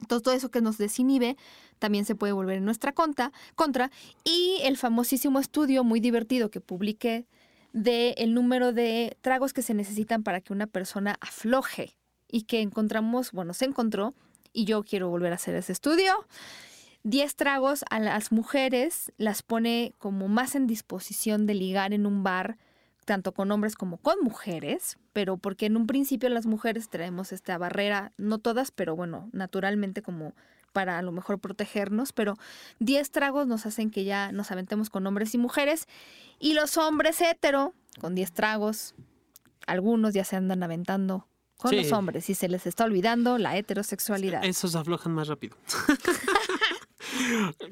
Entonces, todo eso que nos desinhibe también se puede volver en nuestra contra. contra. Y el famosísimo estudio muy divertido que publiqué de el número de tragos que se necesitan para que una persona afloje y que encontramos, bueno, se encontró, y yo quiero volver a hacer ese estudio. 10 tragos a las mujeres las pone como más en disposición de ligar en un bar, tanto con hombres como con mujeres, pero porque en un principio las mujeres traemos esta barrera, no todas, pero bueno, naturalmente como para a lo mejor protegernos, pero 10 tragos nos hacen que ya nos aventemos con hombres y mujeres. Y los hombres hetero, con 10 tragos, algunos ya se andan aventando con los hombres y se les está olvidando la heterosexualidad. Esos aflojan más rápido.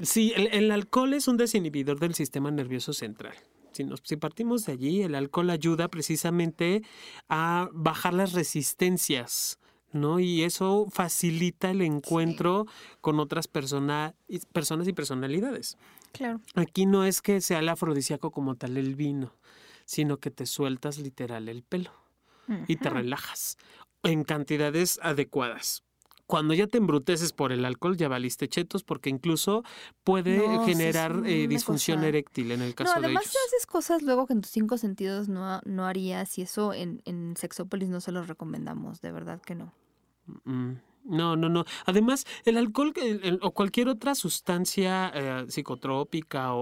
sí, el, el alcohol es un desinhibidor del sistema nervioso central. Si, nos, si partimos de allí, el alcohol ayuda precisamente a bajar las resistencias, ¿no? Y eso facilita el encuentro con otras persona- personas y personalidades. Claro. Aquí no es que sea el afrodisíaco como tal el vino, sino que te sueltas literal el pelo y te relajas en cantidades adecuadas. Cuando ya te embruteces por el alcohol, ya valiste chetos, porque incluso puede No, sí, generar eh, disfunción cosa- eréctil en el No, caso de además ellos. haces cosas luego que en tus cinco sentidos no, no harías y eso en, en Sexópolis no se los recomendamos, de verdad que no. Mm, No, no, no. Además, el alcohol el- el- o cualquier otra sustancia eh, psicotrópica o,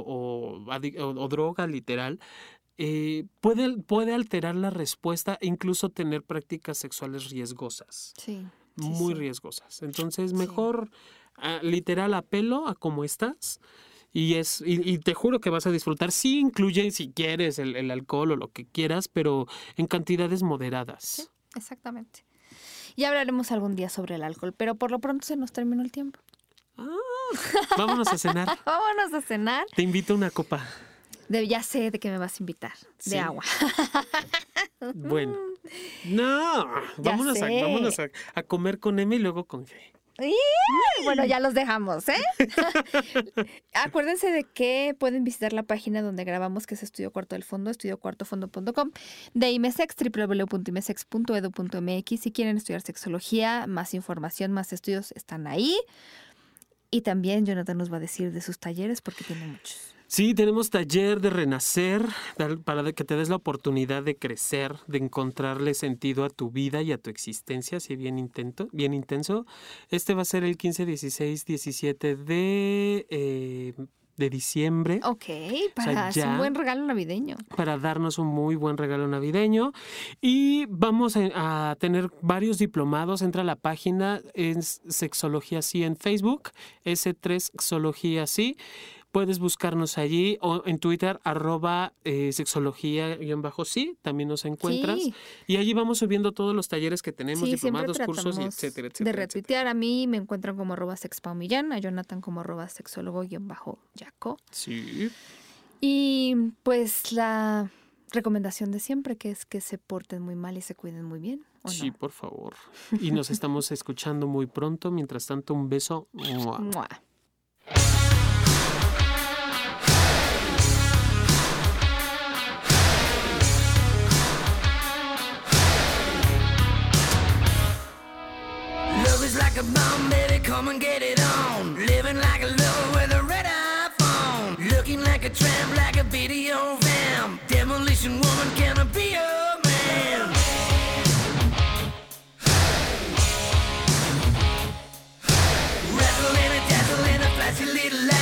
o- o droga literal eh, puede, puede alterar la respuesta e incluso tener prácticas sexuales riesgosas. Sí. muy sí. riesgosas. Entonces, Sí. mejor ah, literal a pelo, a como estás. Y, es, y, y te juro que vas a disfrutar. Sí incluye, si quieres, el, el alcohol o lo que quieras, pero en cantidades moderadas. Exactamente. Ya hablaremos algún día sobre el alcohol, pero por lo pronto se nos terminó el tiempo. Vámonos a cenar. Vámonos a cenar. Te invito a una copa. De, ya sé de qué me vas a invitar. Sí. De agua. Bueno. No, vámonos, a, vámonos a, a comer con M y luego con G. Bueno, ya los dejamos, ¿eh? Acuérdense de que pueden visitar la página donde grabamos, que es Estudio Cuarto del Fondo, estudiocuartofondo.com, de IMESEX, www.imesex.edu.mx. Si quieren estudiar sexología, más información, más estudios están ahí. Y también Jonathan nos va a decir de sus talleres, porque tiene muchos. Sí, tenemos taller de renacer para que te des la oportunidad de crecer, de encontrarle sentido a tu vida y a tu existencia, así bien intento, bien intenso. Este va a ser el 15, 16, 17 de, eh, de diciembre Ok, para ya- un buen regalo navideño. para darnos un muy buen regalo navideño. Y vamos a, a tener varios diplomados. Entra a la página, es Sexología Sí en Facebook, S3 Sexología Sí. Puedes buscarnos allí o en Twitter, arroba eh, sexología-sí, también nos encuentras. Sí. Y allí vamos subiendo todos los talleres que tenemos, Sí, diplomados, cursos, etcétera, de etcétera. etcétera. retuitear. A mí me encuentran como arroba sexpaumillán, a Jonathan como arroba sexólogo-yaco. Sí. Y pues la recomendación de siempre, que es que se porten muy mal y se cuiden muy bien. ¿o Sí, no? por favor. Y nos estamos escuchando muy pronto. Mientras tanto, un beso. ¡Mua! Mua. A bomb, baby, come and get it on. Living like a lover with a red iPhone. Looking like a tramp, like a video vamp. Demolition woman, can I be your man? And a dazzle and a flashy little light.